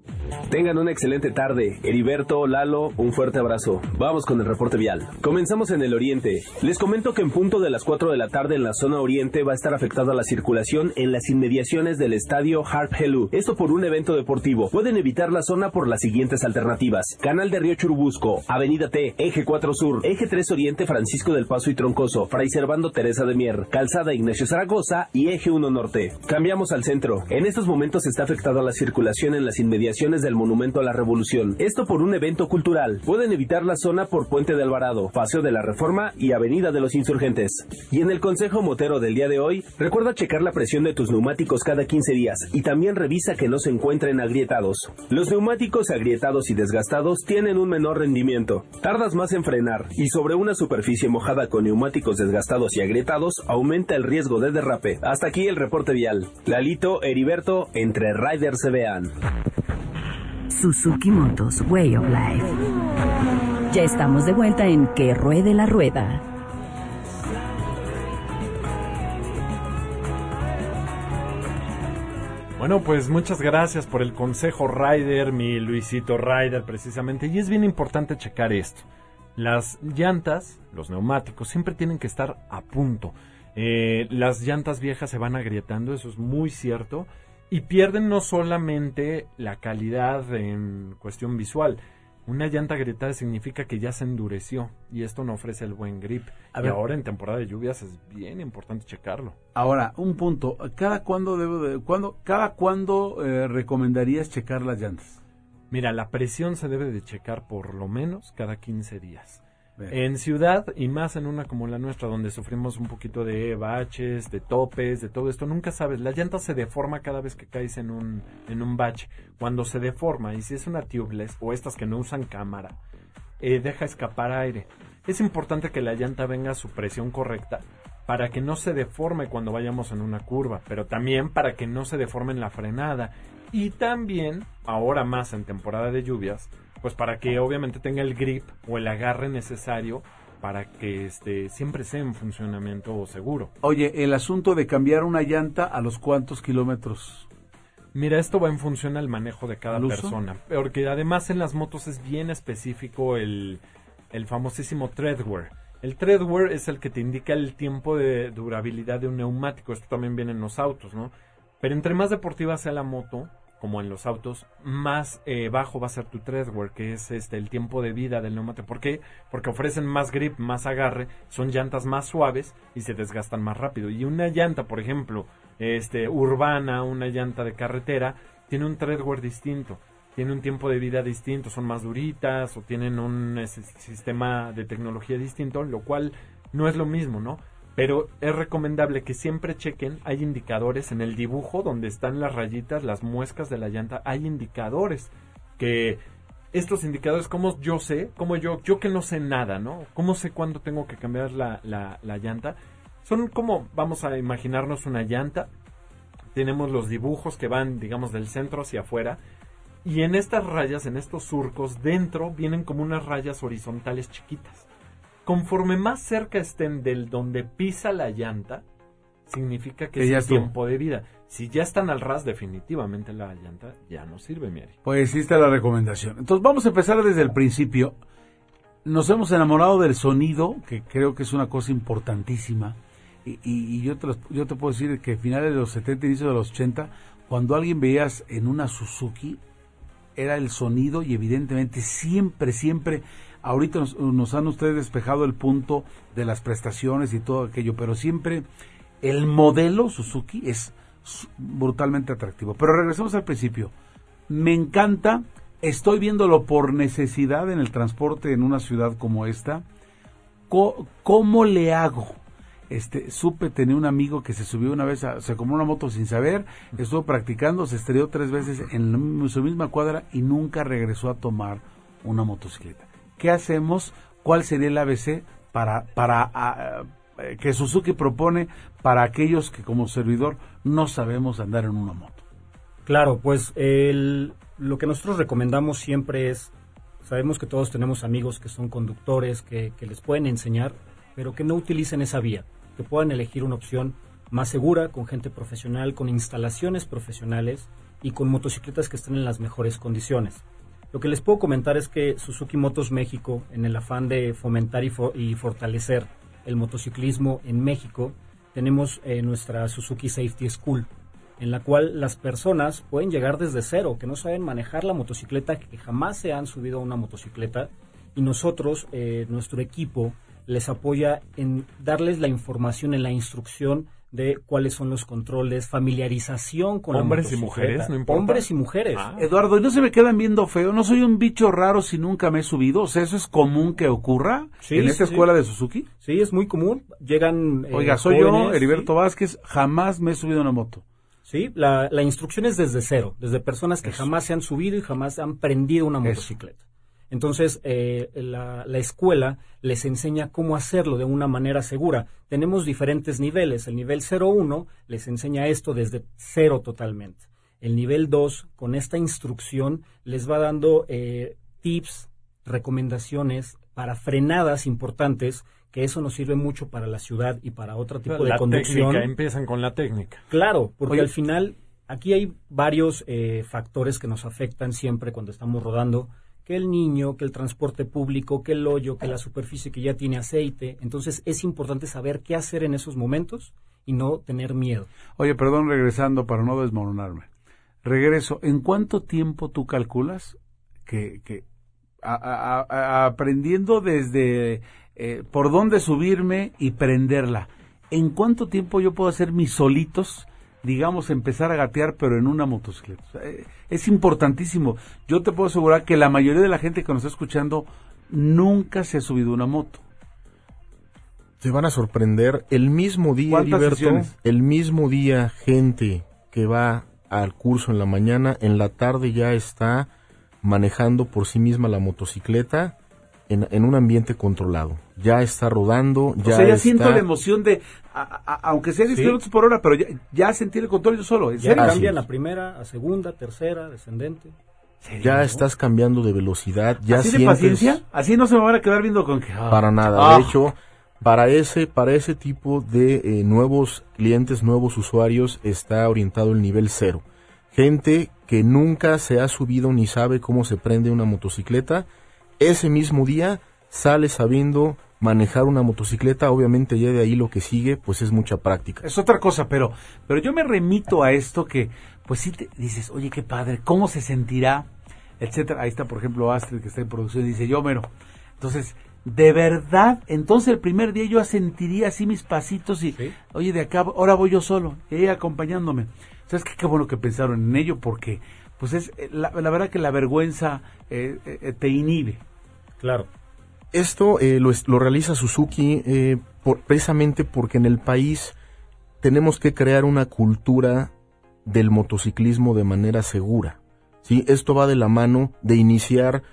Tengan una excelente tarde. Heriberto, Lalo, un fuerte abrazo. Vamos con el reporte vial. Comenzamos en el oriente. Les comento que en punto de las 4 de la tarde en la zona oriente va a estar afectada la circulación en las inmediaciones del estadio Harp Hellu. Esto por un evento deportivo. Pueden evitar la zona por las siguientes alternativas. Canal de Río Churubusco, Avenida T, Eje 4 Sur, Eje 3 Oriente Francisco del Paso y Troncoso, Fray Servando Teresa de Mier, Calzada Ignacio Zaragoza y Eje 1 Norte. Cambiamos al centro. En estos momentos está afectada la circulación en las inmediaciones del Monumento a la Revolución. Esto por un evento cultural. Pueden evitar la zona por Puente de Alvarado, Paseo de la Reforma y Avenida de los Insurgentes. Y en el Consejo Motero del día de hoy, recuerda checar la presión de tus neumáticos cada 15 días y también revisa que no se encuentren agrietados. Los neumáticos agrietados y desgastados tienen un menor rendimiento. Tardas más en frenar y sobre una superficie mojada con neumáticos desgastados y agrietados aumenta el riesgo de derrape. Hasta aquí el reporte vial. Lalito, Heriberto, entre riders se vean. Suzuki Motos Way of Life. Ya estamos de vuelta en Que Ruede la Rueda. Bueno, pues muchas gracias por el consejo Rider, mi Luisito Rider precisamente. Y es bien importante checar esto. Las llantas, los neumáticos, siempre tienen que estar a punto. Eh, las llantas viejas se van agrietando, eso es muy cierto. Y pierden no solamente la calidad en cuestión visual. Una llanta agrietada significa que ya se endureció y esto no ofrece el buen grip. A y ahora en temporada de lluvias es bien importante checarlo. Ahora, un punto. ¿Cada cuándo debo de, cuándo, cada cuándo eh, recomendarías checar las llantas? Mira, la presión se debe de checar por lo menos cada 15 días. En ciudad y más en una como la nuestra donde sufrimos un poquito de baches, de topes, de todo esto, nunca sabes, la llanta se deforma cada vez que caes en un en un bache. Cuando se deforma y si es una tubeless o estas que no usan cámara, eh, deja escapar aire. Es importante que la llanta venga a su presión correcta para que no se deforme cuando vayamos en una curva, pero también para que no se deforme en la frenada y también, ahora más en temporada de lluvias, pues para que obviamente tenga el grip o el agarre necesario para que este siempre sea en funcionamiento seguro. Oye, el asunto de cambiar una llanta a los cuántos kilómetros. Mira, esto va en función al manejo de cada persona, porque además en las motos es bien específico el, el famosísimo treadwear. El treadwear es el que te indica el tiempo de durabilidad de un neumático. Esto también viene en los autos, ¿no? Pero entre más deportiva sea la moto, como en los autos, más eh, bajo va a ser tu treadwear, que es este el tiempo de vida del neumático. ¿Por qué? Porque ofrecen más grip, más agarre, son llantas más suaves y se desgastan más rápido. Y una llanta, por ejemplo, este urbana, una llanta de carretera, tiene un treadwear distinto, tiene un tiempo de vida distinto, son más duritas o tienen un ese, sistema de tecnología distinto, lo cual no es lo mismo, ¿no? Pero es recomendable que siempre chequen, hay indicadores en el dibujo donde están las rayitas, las muescas de la llanta, hay indicadores que estos indicadores, cómo yo sé, cómo yo, yo que no sé nada, ¿no? ¿Cómo sé cuándo tengo que cambiar la, la, la llanta? Son como, vamos a imaginarnos una llanta, tenemos los dibujos que van, digamos, del centro hacia afuera, y en estas rayas, en estos surcos, dentro vienen como unas rayas horizontales chiquitas. Conforme más cerca estén del donde pisa la llanta, significa que, es tiempo de vida. Si ya están al ras, definitivamente la llanta ya no sirve, mi Ari. Pues sí está la recomendación. Entonces vamos a empezar desde el principio. Nos hemos enamorado del sonido, que creo que es una cosa importantísima. Y, y- y yo, te los- yo te puedo decir que a finales de los 70, inicio de los 80, cuando alguien veías en una Suzuki, era el sonido y evidentemente siempre, siempre, ahorita nos, han ustedes despejado el punto de las prestaciones y todo aquello, pero siempre el modelo Suzuki es brutalmente atractivo. Pero regresemos al principio. Me encanta, estoy viéndolo por necesidad en el transporte en una ciudad como esta. ¿Cómo le hago? Este, supe, tenía un amigo que se subió una vez, a- se compró una moto sin saber, estuvo practicando, se estrelló tres veces en su misma cuadra y nunca regresó a tomar una motocicleta. ¿Qué hacemos? ¿Cuál sería el ABC para, para ah, eh, que Suzuki propone para aquellos que como servidor no sabemos andar en una moto? Claro, pues el- lo que nosotros recomendamos siempre es, sabemos que todos tenemos amigos que son conductores, que, que les pueden enseñar, pero que no utilicen esa vía, que puedan elegir una opción más segura, con gente profesional, con instalaciones profesionales y con motocicletas que estén en las mejores condiciones. Lo que les puedo comentar es que Suzuki Motos México, en el afán de fomentar y, fo- y fortalecer el motociclismo en México, tenemos eh, nuestra Suzuki Safety School, en la cual las personas pueden llegar desde cero, que no saben manejar la motocicleta, que jamás se han subido a una motocicleta, y nosotros, eh, nuestro equipo, les apoya en darles la información, en la instrucción de cuáles son los controles, familiarización con Hombres la y mujeres, no importa. Hombres y mujeres. Eduardo, ¿y no se me quedan viendo feo? ¿No soy un bicho raro si nunca me he subido? O sea, ¿eso es común que ocurra Sí, en esta sí, escuela sí. de Suzuki? Sí, es muy común. Llegan. eh, Oiga, soy yo, Heriberto Vázquez, jamás me he subido a una moto. Sí, la, la instrucción es desde cero, desde personas que jamás se han subido y jamás han prendido una motocicleta. Entonces, eh, la, la escuela les enseña cómo hacerlo de una manera segura. Tenemos diferentes niveles. El nivel 01 les enseña esto desde cero totalmente. El nivel 2, con esta instrucción, les va dando eh, tips, recomendaciones para frenadas importantes, que eso nos sirve mucho para la ciudad y para otro tipo de la conducción. técnica, empiezan con la técnica. Claro, porque Oye. al final aquí hay varios eh, factores que nos afectan siempre cuando estamos rodando, que el niño, que el transporte público, que el hoyo, que la superficie que ya tiene aceite. Entonces es importante saber qué hacer en esos momentos y no tener miedo. Oye, perdón, regresando para no desmoronarme. Regreso, ¿en cuánto tiempo tú calculas que, que a- a- a- aprendiendo desde eh, por dónde subirme y prenderla, ¿en cuánto tiempo yo puedo hacer mis solitos, digamos, empezar a gatear, pero en una motocicleta? O sea, eh, es importantísimo. Yo te puedo asegurar que la mayoría de la gente que nos está escuchando nunca se ha subido una moto. Te van a sorprender el mismo día, ¿Cuántas Heriberto, sesiones? el mismo día gente que va al curso en la mañana, en la tarde ya está manejando por sí misma la motocicleta en, en un ambiente controlado. Ya está rodando, ya o sea, ya está... siento la emoción de, a- a- aunque sea 10 Sí. kilómetros por hora, pero ya, ya sentí el control yo solo. ¿En Ya serio? cambian a primera, a segunda, tercera, descendente. Ya estás cambiando de velocidad, ya ¿Así de paciencia? Así no se me van a quedar viendo con que... ah. Para nada. Ah. De hecho, para ese, para ese tipo de eh, nuevos clientes, nuevos usuarios, está orientado el nivel cero. Gente que nunca se ha subido ni sabe cómo se prende una motocicleta, ese mismo día sale sabiendo manejar una motocicleta, obviamente ya de ahí lo que sigue pues es mucha práctica. Es otra cosa, pero, pero yo me remito a esto que, pues sí te dices, oye, qué padre, ¿cómo se sentirá? Etcétera. Ahí está, por ejemplo, Astrid, que está en producción, y dice, yo, mero. Entonces, de verdad, entonces el primer día yo sentiría así mis pasitos y, oye, de acá, ahora voy yo solo, y ella acompañándome. ¿Sabes qué? Qué bueno que pensaron en ello, porque, pues es, eh, la, la verdad que la vergüenza eh, eh, te inhibe. Claro. Esto eh, lo, realiza Suzuki eh, precisamente porque en el país tenemos que crear una cultura del motociclismo de manera segura. ¿sí? Esto va de la mano de iniciar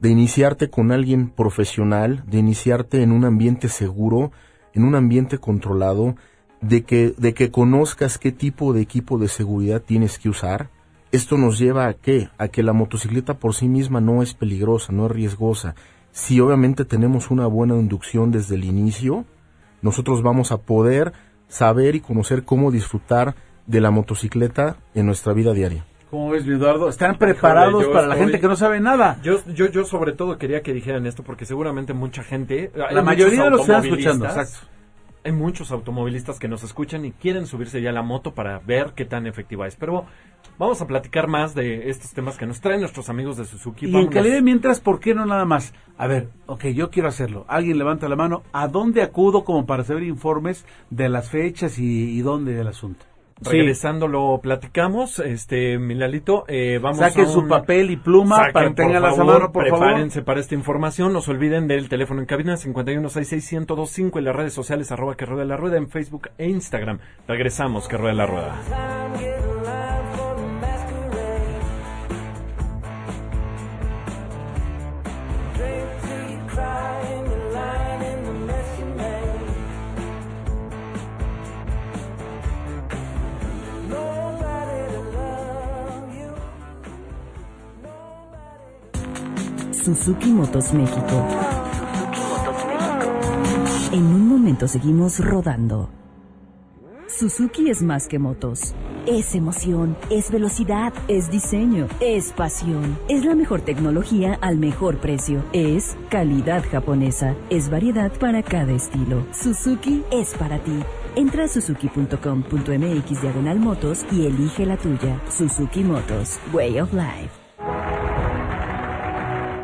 de iniciarte con alguien profesional, de iniciarte en un ambiente seguro, en un ambiente controlado, de que, de que conozcas qué tipo de equipo de seguridad tienes que usar. Esto nos lleva a qué? A que la motocicleta por sí misma no es peligrosa, no es riesgosa. Si obviamente tenemos una buena inducción desde el inicio, nosotros vamos a poder saber y conocer cómo disfrutar de la motocicleta en nuestra vida diaria. ¿Cómo ves, mi Eduardo? ¿Están preparados para la gente que no sabe nada? Yo, yo, yo sobre todo quería que dijeran esto porque seguramente mucha gente... La mayoría de los que están escuchando, exacto. Hay muchos automovilistas que nos escuchan y quieren subirse ya a la moto para ver qué tan efectiva es. Pero vamos a platicar más de estos temas que nos traen nuestros amigos de Suzuki. Y en calidad mientras, ¿por qué no nada más? A ver, ok, yo quiero hacerlo. Alguien levanta la mano. ¿A dónde acudo como para saber informes de las fechas y, y dónde del asunto? Regresando lo platicamos, este Milalito, eh, vamos Saquen a su un- papel y pluma Saquen, para por tenganlas a mano, por favor. prepárense para esta información, no se olviden del teléfono en cabina 5166125 y las redes sociales arroba que rueda la rueda en Facebook e Instagram. Regresamos, que rueda la rueda. Suzuki Motos México. En un momento seguimos rodando. Suzuki es más que motos. Es emoción, es velocidad, es diseño, es pasión. Es la mejor tecnología al mejor precio. Es calidad japonesa. Es variedad para cada estilo. Suzuki es para ti. Entra a suzuki.com.mx diagonal motos y elige la tuya. Suzuki Motos, Way of Life.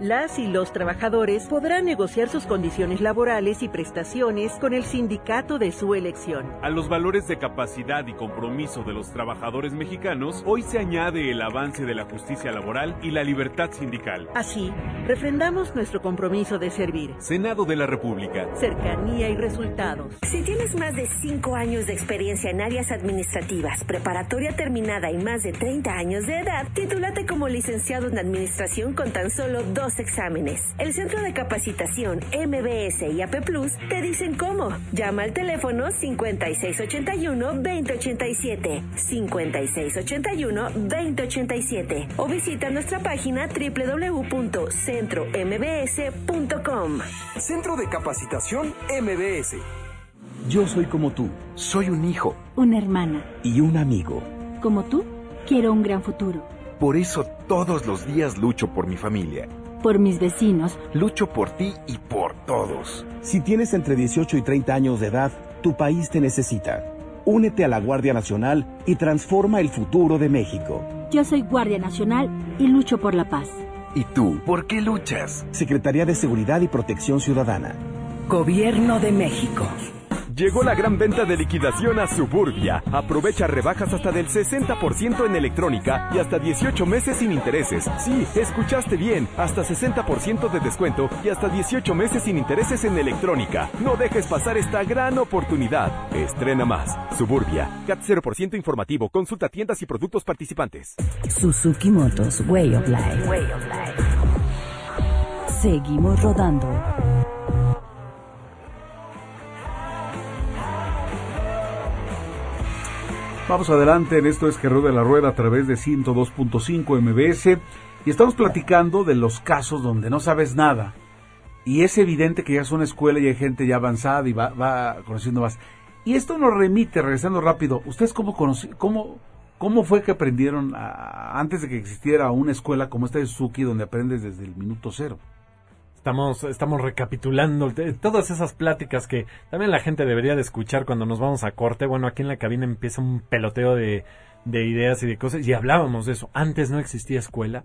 Las y los trabajadores podrán negociar sus condiciones laborales y prestaciones con el sindicato de su elección. A los valores de capacidad y compromiso de los trabajadores mexicanos, hoy se añade el avance de la justicia laboral y la libertad sindical. Así, refrendamos nuestro compromiso de servir. Senado de la República. Cercanía y resultados. Si tienes más de 5 años de experiencia en áreas administrativas, preparatoria terminada y más de 30 años de edad, titúlate como licenciado en administración con tan solo dos exámenes. El Centro de Capacitación MBS y AP Plus te dicen cómo. Llama al teléfono 5681-2087, 5681-2087 o visita nuestra página www.centrombs.com. Centro de Capacitación MBS. Yo soy como tú. Soy un hijo Una hermana. y un amigo. Como tú, quiero un gran futuro. Por eso todos los días lucho por mi familia. Por mis vecinos, Lucho por ti y por todos. Si tienes entre 18 y 30 años de edad, tu país te necesita. Únete a la Guardia Nacional y transforma el futuro de México. yo soy Guardia Nacional y lucho por la paz. ¿Y tú? ¿Por qué luchas? Secretaría de Seguridad y Protección Ciudadana. Gobierno de México. Llegó la gran venta de liquidación a Suburbia. Aprovecha rebajas hasta del 60% en electrónica y hasta 18 meses sin intereses. Sí, escuchaste bien, hasta 60% de descuento y hasta 18 meses sin intereses en electrónica. No dejes pasar esta gran oportunidad. Estrena más. Suburbia. CAT 0% informativo. Consulta tiendas y productos participantes. Suzuki Motos, Way of Life. Seguimos rodando. Vamos adelante en esto es que rueda la rueda a través de 102.5 MBS y estamos platicando de los casos donde no sabes nada y es evidente que ya es una escuela y hay gente ya avanzada y va, va conociendo más. Y esto nos remite, regresando rápido, ¿ustedes cómo, cómo, cómo fue que aprendieron antes de que existiera una escuela como esta de Suzuki donde aprendes desde el minuto cero? Estamos, estamos recapitulando todas esas pláticas que también la gente debería de escuchar cuando nos vamos a corte. Bueno, aquí en la cabina empieza un peloteo de, de ideas y de cosas y hablábamos de eso. Antes no existía escuela,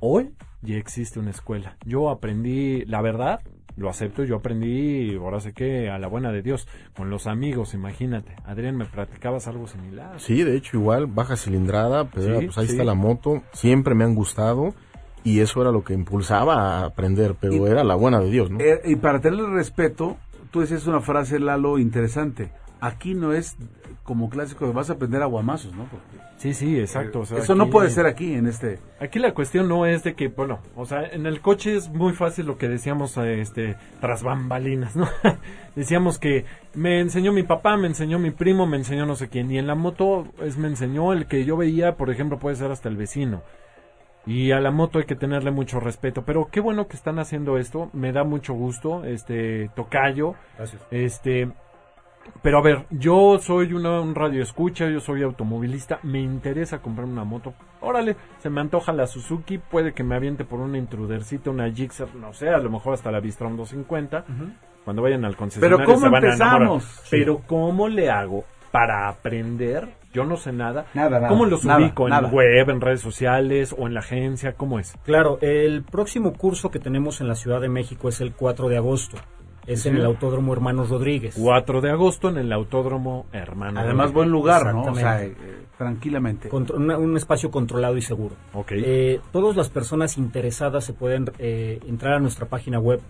hoy ya existe una escuela. Yo aprendí, la verdad, lo acepto, yo aprendí, ahora sé que a la buena de Dios, con los amigos, imagínate. Adrián, ¿me platicabas algo similar? Sí, de hecho igual, baja cilindrada, pero Sí, pues ahí sí. está la moto, siempre me han gustado y eso era lo que impulsaba a aprender, pero Y- era la buena de Dios, ¿no? Eh, y para tener respeto, tú decías una frase, Lalo, interesante. aquí no es como clásico que vas a aprender aguamazos, ¿no? Porque, sí, sí, exacto. o sea, eso no aquí- puede ser aquí, en este... Aquí la cuestión no es de que, bueno, o sea, en el coche es muy fácil lo que decíamos, eh, este, tras bambalinas, ¿no? decíamos que me enseñó mi papá, me enseñó mi primo, me enseñó no sé quién. Y en la moto es me enseñó el que yo veía, por ejemplo, puede ser hasta el vecino. Y a la moto hay que tenerle mucho respeto. Pero qué bueno que están haciendo esto. Me da mucho gusto, este, tocayo. Gracias. Este, pero a ver, yo soy una, un radio escucha, yo soy automovilista, me interesa comprar una moto. Órale, se me antoja la Suzuki, puede que me aviente por una intrudercita, una Gixxer, no sé, a lo mejor hasta la Vistron 250. Cuando vayan al concesionario Pero ¿cómo se van a enamorar. empezamos? Sí. Pero ¿cómo le hago para aprender? Yo no sé nada. Nada, nada, ¿Cómo los nada, ubico? ¿En nada. web, en redes sociales o en la agencia? ¿Cómo es? Claro, el próximo curso que tenemos en la Ciudad de México es el 4 de agosto. Es Sí, en el. Autódromo Hermanos Rodríguez. 4 de agosto en el Autódromo Hermano. Además, Rodríguez. buen lugar, ¿no? O sea, eh, tranquilamente. Contro- una- un espacio controlado y seguro. Ok. Eh, todas las personas interesadas se pueden eh, entrar a nuestra página web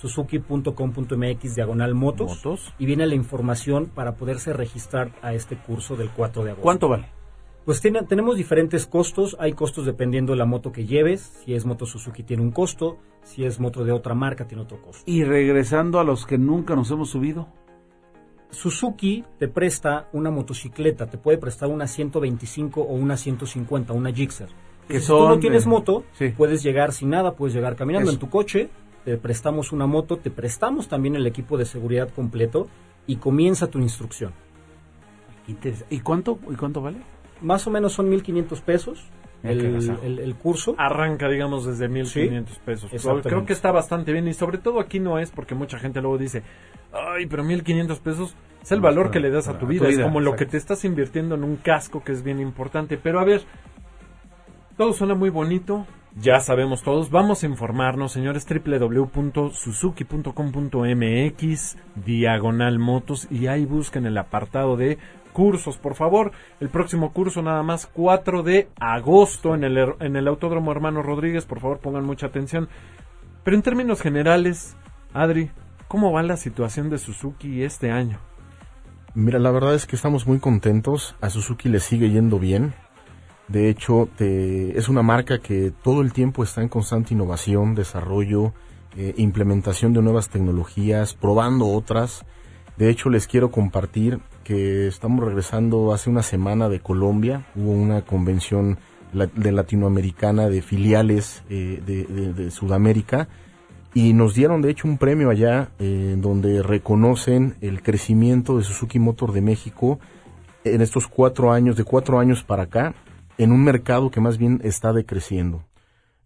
www.suzuki.com.mx diagonal motos, y viene la información para poderse registrar a este curso del 4 de agosto. ¿Cuánto vale? Pues tiene- tenemos diferentes costos, hay costos dependiendo de la moto que lleves, si es moto Suzuki tiene un costo, si es moto de otra marca tiene otro costo. Y regresando a los que nunca nos hemos subido. Suzuki te presta una motocicleta, te puede prestar una 125 o una 150, una Gixxer. Que si tú no tienes moto, Sí. puedes llegar sin nada, puedes llegar caminando Eso. en tu coche, te prestamos una moto, te prestamos también el equipo de seguridad completo y comienza tu instrucción. ¿Y cuánto, ¿Y cuánto vale? Más o menos son 1.500 pesos el, agasajo. el- el curso. Arranca, digamos, desde 1500 pesos. exactamente. Creo que está bastante bien y sobre todo aquí no es porque mucha gente luego dice, ay, pero 1500 pesos es el No, valor para- que le das a tu tu vida. Es vida, como lo que te estás invirtiendo en un casco que es bien importante. Pero a ver, todo suena muy bonito. Ya sabemos todos. Vamos a informarnos, señores, www.suzuki.com.mx, diagonal motos, y ahí busquen el apartado de cursos, por favor. El próximo curso nada más 4 de agosto en el, en el Autódromo Hermano Rodríguez. Por favor, pongan mucha atención. Pero en términos generales, Adri, ¿cómo va la situación de Suzuki este año? Mira, la verdad es que estamos muy contentos. A Suzuki le sigue yendo bien. De hecho, es una marca que todo el tiempo está en constante innovación, desarrollo, eh, implementación de nuevas tecnologías, probando otras. De hecho, les quiero compartir que estamos regresando hace una semana de Colombia. Hubo una convención de latinoamericana de filiales eh, de, de- de Sudamérica y nos dieron de hecho un premio allá eh, donde reconocen el crecimiento de Suzuki Motor de México en estos cuatro años, de cuatro años para acá, en un mercado que más bien está decreciendo.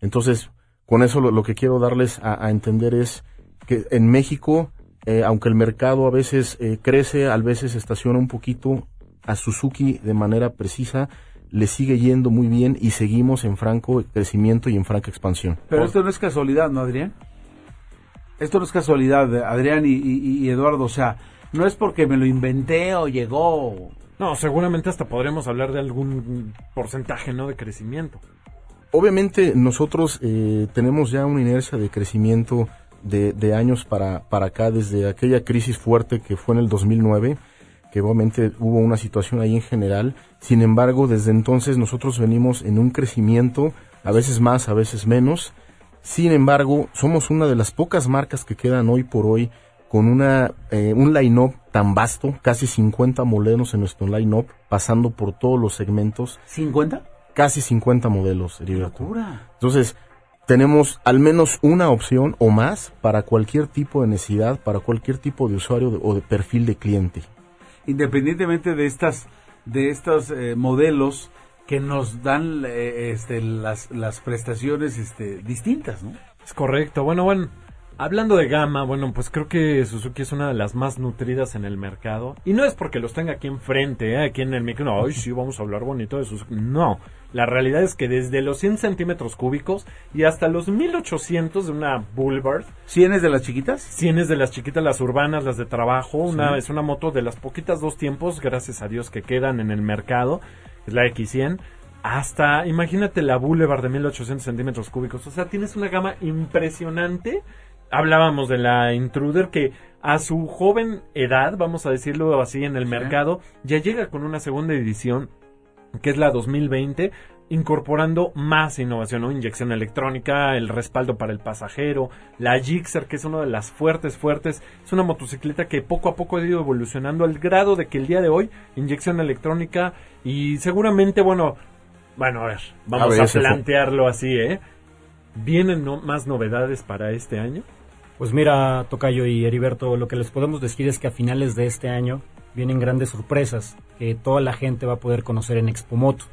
Entonces, con eso lo, lo que quiero darles a, a entender es que en México, eh, aunque el mercado a veces eh, crece, a veces estaciona un poquito, a Suzuki de manera precisa le sigue yendo muy bien y seguimos en franco crecimiento y en franca expansión. Pero esto no es casualidad, ¿no, Adrián? Esto no es casualidad, Adrián y, y- y Eduardo. O sea, no es porque me lo inventé o llegó. No, seguramente hasta podremos hablar de algún porcentaje, ¿no? De crecimiento. Obviamente nosotros eh, tenemos ya una inercia de crecimiento de, años para, para acá, desde aquella crisis fuerte que fue en el 2009, que obviamente hubo una situación ahí en general. Sin embargo, desde entonces nosotros venimos en un crecimiento, a veces más, a veces menos. Sin embargo, somos una de las pocas marcas que quedan hoy por hoy con una, eh, un line-up tan vasto, casi 50 modelos en nuestro line-up, pasando por todos los segmentos. ¿50? Casi 50 modelos, Heriberto. locura! Entonces, tenemos al menos una opción o más para cualquier tipo de necesidad, para cualquier tipo de usuario de- o de perfil de cliente. Independientemente de estas, de estos eh, modelos que nos dan eh, este, las, las prestaciones este, distintas, ¿no? Es correcto. Bueno, bueno. Hablando de gama, bueno, pues creo que Suzuki es una de las más nutridas en el mercado. Y no es porque los tenga aquí enfrente, ¿eh? aquí en el micro. No, ay, sí, vamos a hablar bonito de Suzuki. No. La realidad es que desde los 100 centímetros cúbicos y hasta los 1800 de una Boulevard. ¿Cienes de las chiquitas? Cienes de las chiquitas, las urbanas, las de trabajo. Una, Sí. Es una moto de las poquitas dos tiempos, gracias a Dios, que quedan en el mercado. Es la X100. Hasta, imagínate la Boulevard de 1800 centímetros cúbicos. O sea, tienes una gama impresionante hablábamos de la Intruder que a su joven edad, vamos a decirlo así en el mercado, ya llega con una segunda edición que es la 2020 incorporando más innovación, ¿no? Inyección electrónica, el respaldo para el pasajero, la Gixxer, que es una de las fuertes, fuertes, es una motocicleta que poco a poco ha ido evolucionando al grado de que el día de hoy, inyección electrónica y seguramente, bueno, bueno, a ver, vamos a, plantearlo así, ¿eh? ¿Vienen más novedades para este año? Pues mira, Tocayo y Heriberto, lo que les podemos decir es que a finales de este año vienen grandes sorpresas que toda la gente va a poder conocer en Expomoto.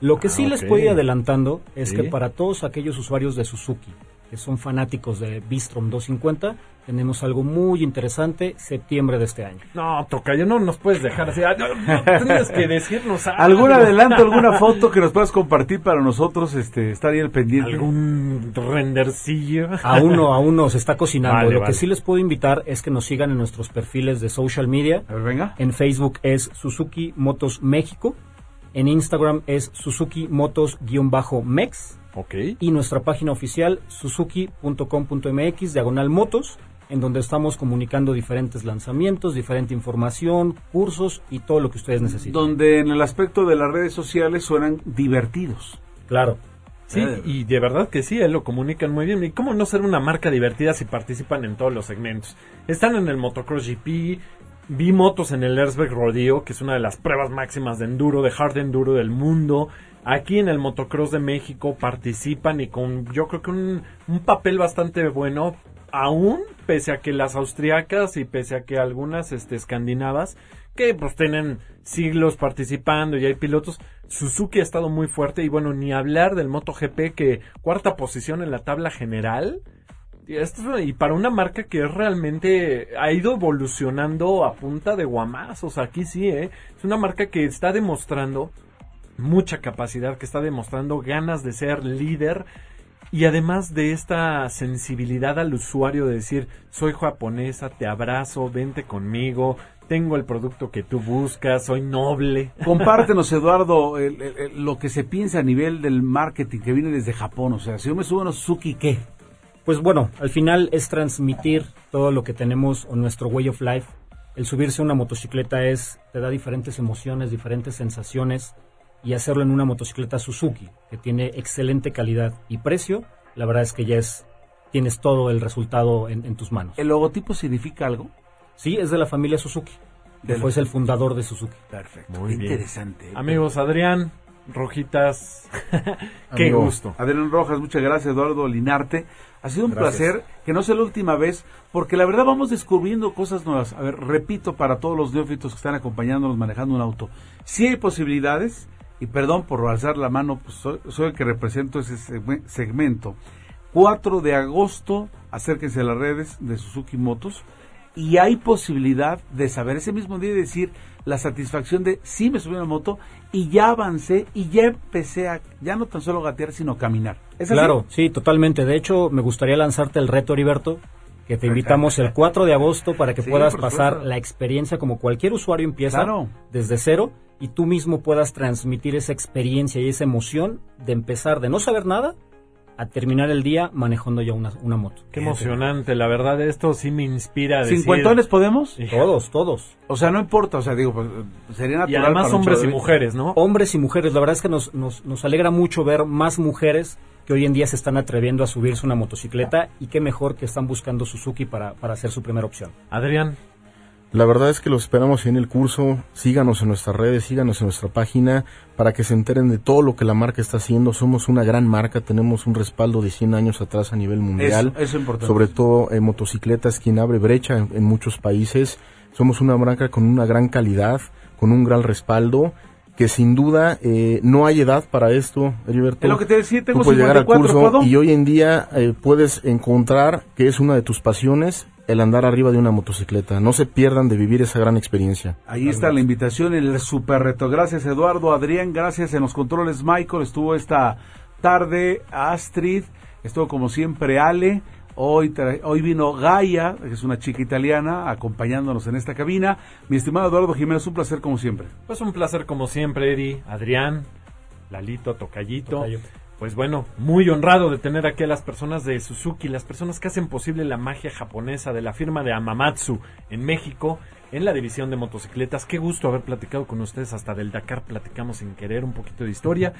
Lo que sí Ah, les puedo ir adelantando es Sí. que para todos aquellos usuarios de Suzuki que son fanáticos de Bistrom 250, tenemos algo muy interesante septiembre de este año. No, Tocayo, no nos puedes dejar así. Ah, no, no, tienes que decirnos algo. ¿Algún adelanto, alguna foto que nos puedas compartir para nosotros? Este, estar ahí al pendiente. ¿Algún rendercillo? Aún no, aún no, se está cocinando. Vale, Lo vale. que sí les puedo invitar es que nos sigan en nuestros perfiles de social media. A ver, venga. En Facebook es Suzuki Motos México. En Instagram es Suzuki Motos-Mex. Ok. Y nuestra página oficial suzuki.com.mx, diagonal motos, en donde estamos comunicando diferentes lanzamientos, diferente información, cursos y todo lo que ustedes necesiten. Donde en el aspecto de las redes sociales suenan divertidos. Claro. Sí, y de verdad que sí, eh, lo comunican muy bien. ¿Y cómo no ser una marca divertida si participan en todos los segmentos? Están en el Motocross GP, vi motos en el Erzberg Rodeo, que es una de las pruebas máximas de enduro, de hard enduro del mundo. Aquí en el Motocross de México participan y con yo creo que un, un papel bastante bueno, aún pese a que las austriacas y pese a que algunas este, escandinavas que pues tienen siglos participando y hay pilotos. Suzuki ha estado muy fuerte y bueno, ni hablar del MotoGP que cuarta posición en la tabla general. Y, esto y para una marca que realmente ha ido evolucionando a punta de guamazos, aquí sí, ¿eh? Es una marca que está demostrando mucha capacidad, que está demostrando ganas de ser líder y además de esta sensibilidad al usuario de decir, soy japonesa, te abrazo, vente conmigo, tengo el producto que tú buscas, soy noble. Compártenos, Eduardo, el- el- el- lo que se piensa a nivel del marketing que viene desde Japón. O sea, si yo me subo a Suzuki, ¿qué? Pues bueno, al final es transmitir todo lo que tenemos o nuestro way of life. El subirse a una motocicleta es, te da diferentes emociones, diferentes sensaciones y hacerlo en una motocicleta Suzuki que tiene excelente calidad y precio, la verdad es que ya es, tienes todo el resultado en, en tus manos. ¿El logotipo significa algo? Sí, es de la familia Suzuki, que De fue la- el fundador de Suzuki. Perfecto. Muy bien. interesante. ¿eh? Amigos, Adrián, Rojitas, qué Amigo, gusto. Adrián Rojas, muchas gracias, Eduardo Linarte. Ha sido un Gracias. placer, que no sea la última vez, porque la verdad vamos descubriendo cosas nuevas. A ver, repito para todos los neófitos que están acompañándonos manejando un auto. Sí hay posibilidades, y perdón por alzar la mano, pues soy, soy el que represento ese segme- segmento. 4 de agosto, acérquense a las redes de Suzuki Motos, y hay posibilidad de saber ese mismo día y decir la satisfacción de sí me subí a una moto y ya avancé y ya empecé a ya no tan solo gatear sino caminar. ¿Es así? Claro, sí, totalmente. De hecho, me gustaría lanzarte el reto, Heriberto, que te invitamos el 4 de agosto para que Sí, puedas pasar supuesto. la experiencia como cualquier usuario empieza Claro. desde cero y tú mismo puedas transmitir esa experiencia y esa emoción de empezar de no saber nada a terminar el día manejando ya una, una moto. Qué emocionante, la verdad, esto sí me inspira a decir... ¿Cincuentones podemos? Todos, todos. O sea, no importa, o sea, digo, pues, sería natural. Y además hombres y mujeres, ¿no? Hombres y mujeres, la verdad es que nos, nos, nos alegra mucho ver más mujeres que hoy en día se están atreviendo a subirse a una motocicleta y qué mejor que están buscando Suzuki para, para hacer su primera opción. Adrián, La verdad es que los esperamos en el curso. Síganos en nuestras redes, síganos en nuestra página para que se enteren de todo lo que la marca está haciendo. Somos una gran marca, tenemos un respaldo de 100 años atrás a nivel mundial. Eso es importante. Sobre todo en motocicletas, quien abre brecha en, en muchos países. Somos una marca con una gran calidad, con un gran respaldo. Que sin duda eh, no hay edad para esto, Heriberto. Es lo que te decía, tengo Tú puedes llegar al 54, curso ¿puedo? y hoy en día eh, puedes encontrar que es una de tus pasiones el andar arriba de una motocicleta. No se pierdan de vivir esa gran experiencia. Ahí está la invitación, el super reto. Gracias Eduardo, Adrián, gracias en los controles Michael, estuvo esta tarde Astrid, estuvo como siempre Ale, hoy, tra- hoy vino Gaia, que es una chica italiana, acompañándonos en esta cabina. Mi estimado Eduardo Jiménez, un placer como siempre. pues un placer como siempre, Eri, Adrián, Lalito, Tocayito. Tocayo. Pues bueno, muy honrado de tener aquí a las personas de Suzuki, las personas que hacen posible la magia japonesa de la firma de Amamatsu en México, en la división de motocicletas. Qué gusto haber platicado con ustedes, hasta del Dakar platicamos sin querer un poquito de historia.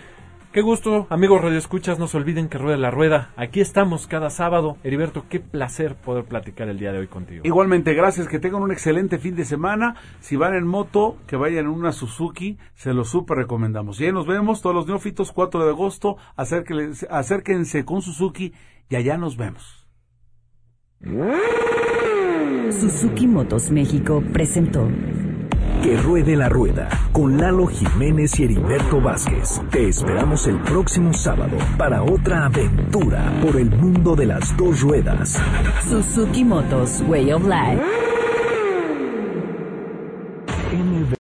Qué gusto, amigos Radio Escuchas, no se olviden que rueda la rueda. Aquí estamos cada sábado. Heriberto, qué placer poder platicar el día de hoy contigo. Igualmente, gracias, que tengan un excelente fin de semana. Si van en moto, que vayan en una Suzuki, se los súper recomendamos. Y ahí nos vemos todos los neófitos, 4 de agosto, acérquense, acérquense con Suzuki y allá nos vemos. Suzuki Motos México presentó Que ruede la rueda con Lalo Jiménez y Heriberto Vázquez. Te esperamos el próximo sábado para otra aventura por el mundo de las dos ruedas. Suzuki Motos Way of Life.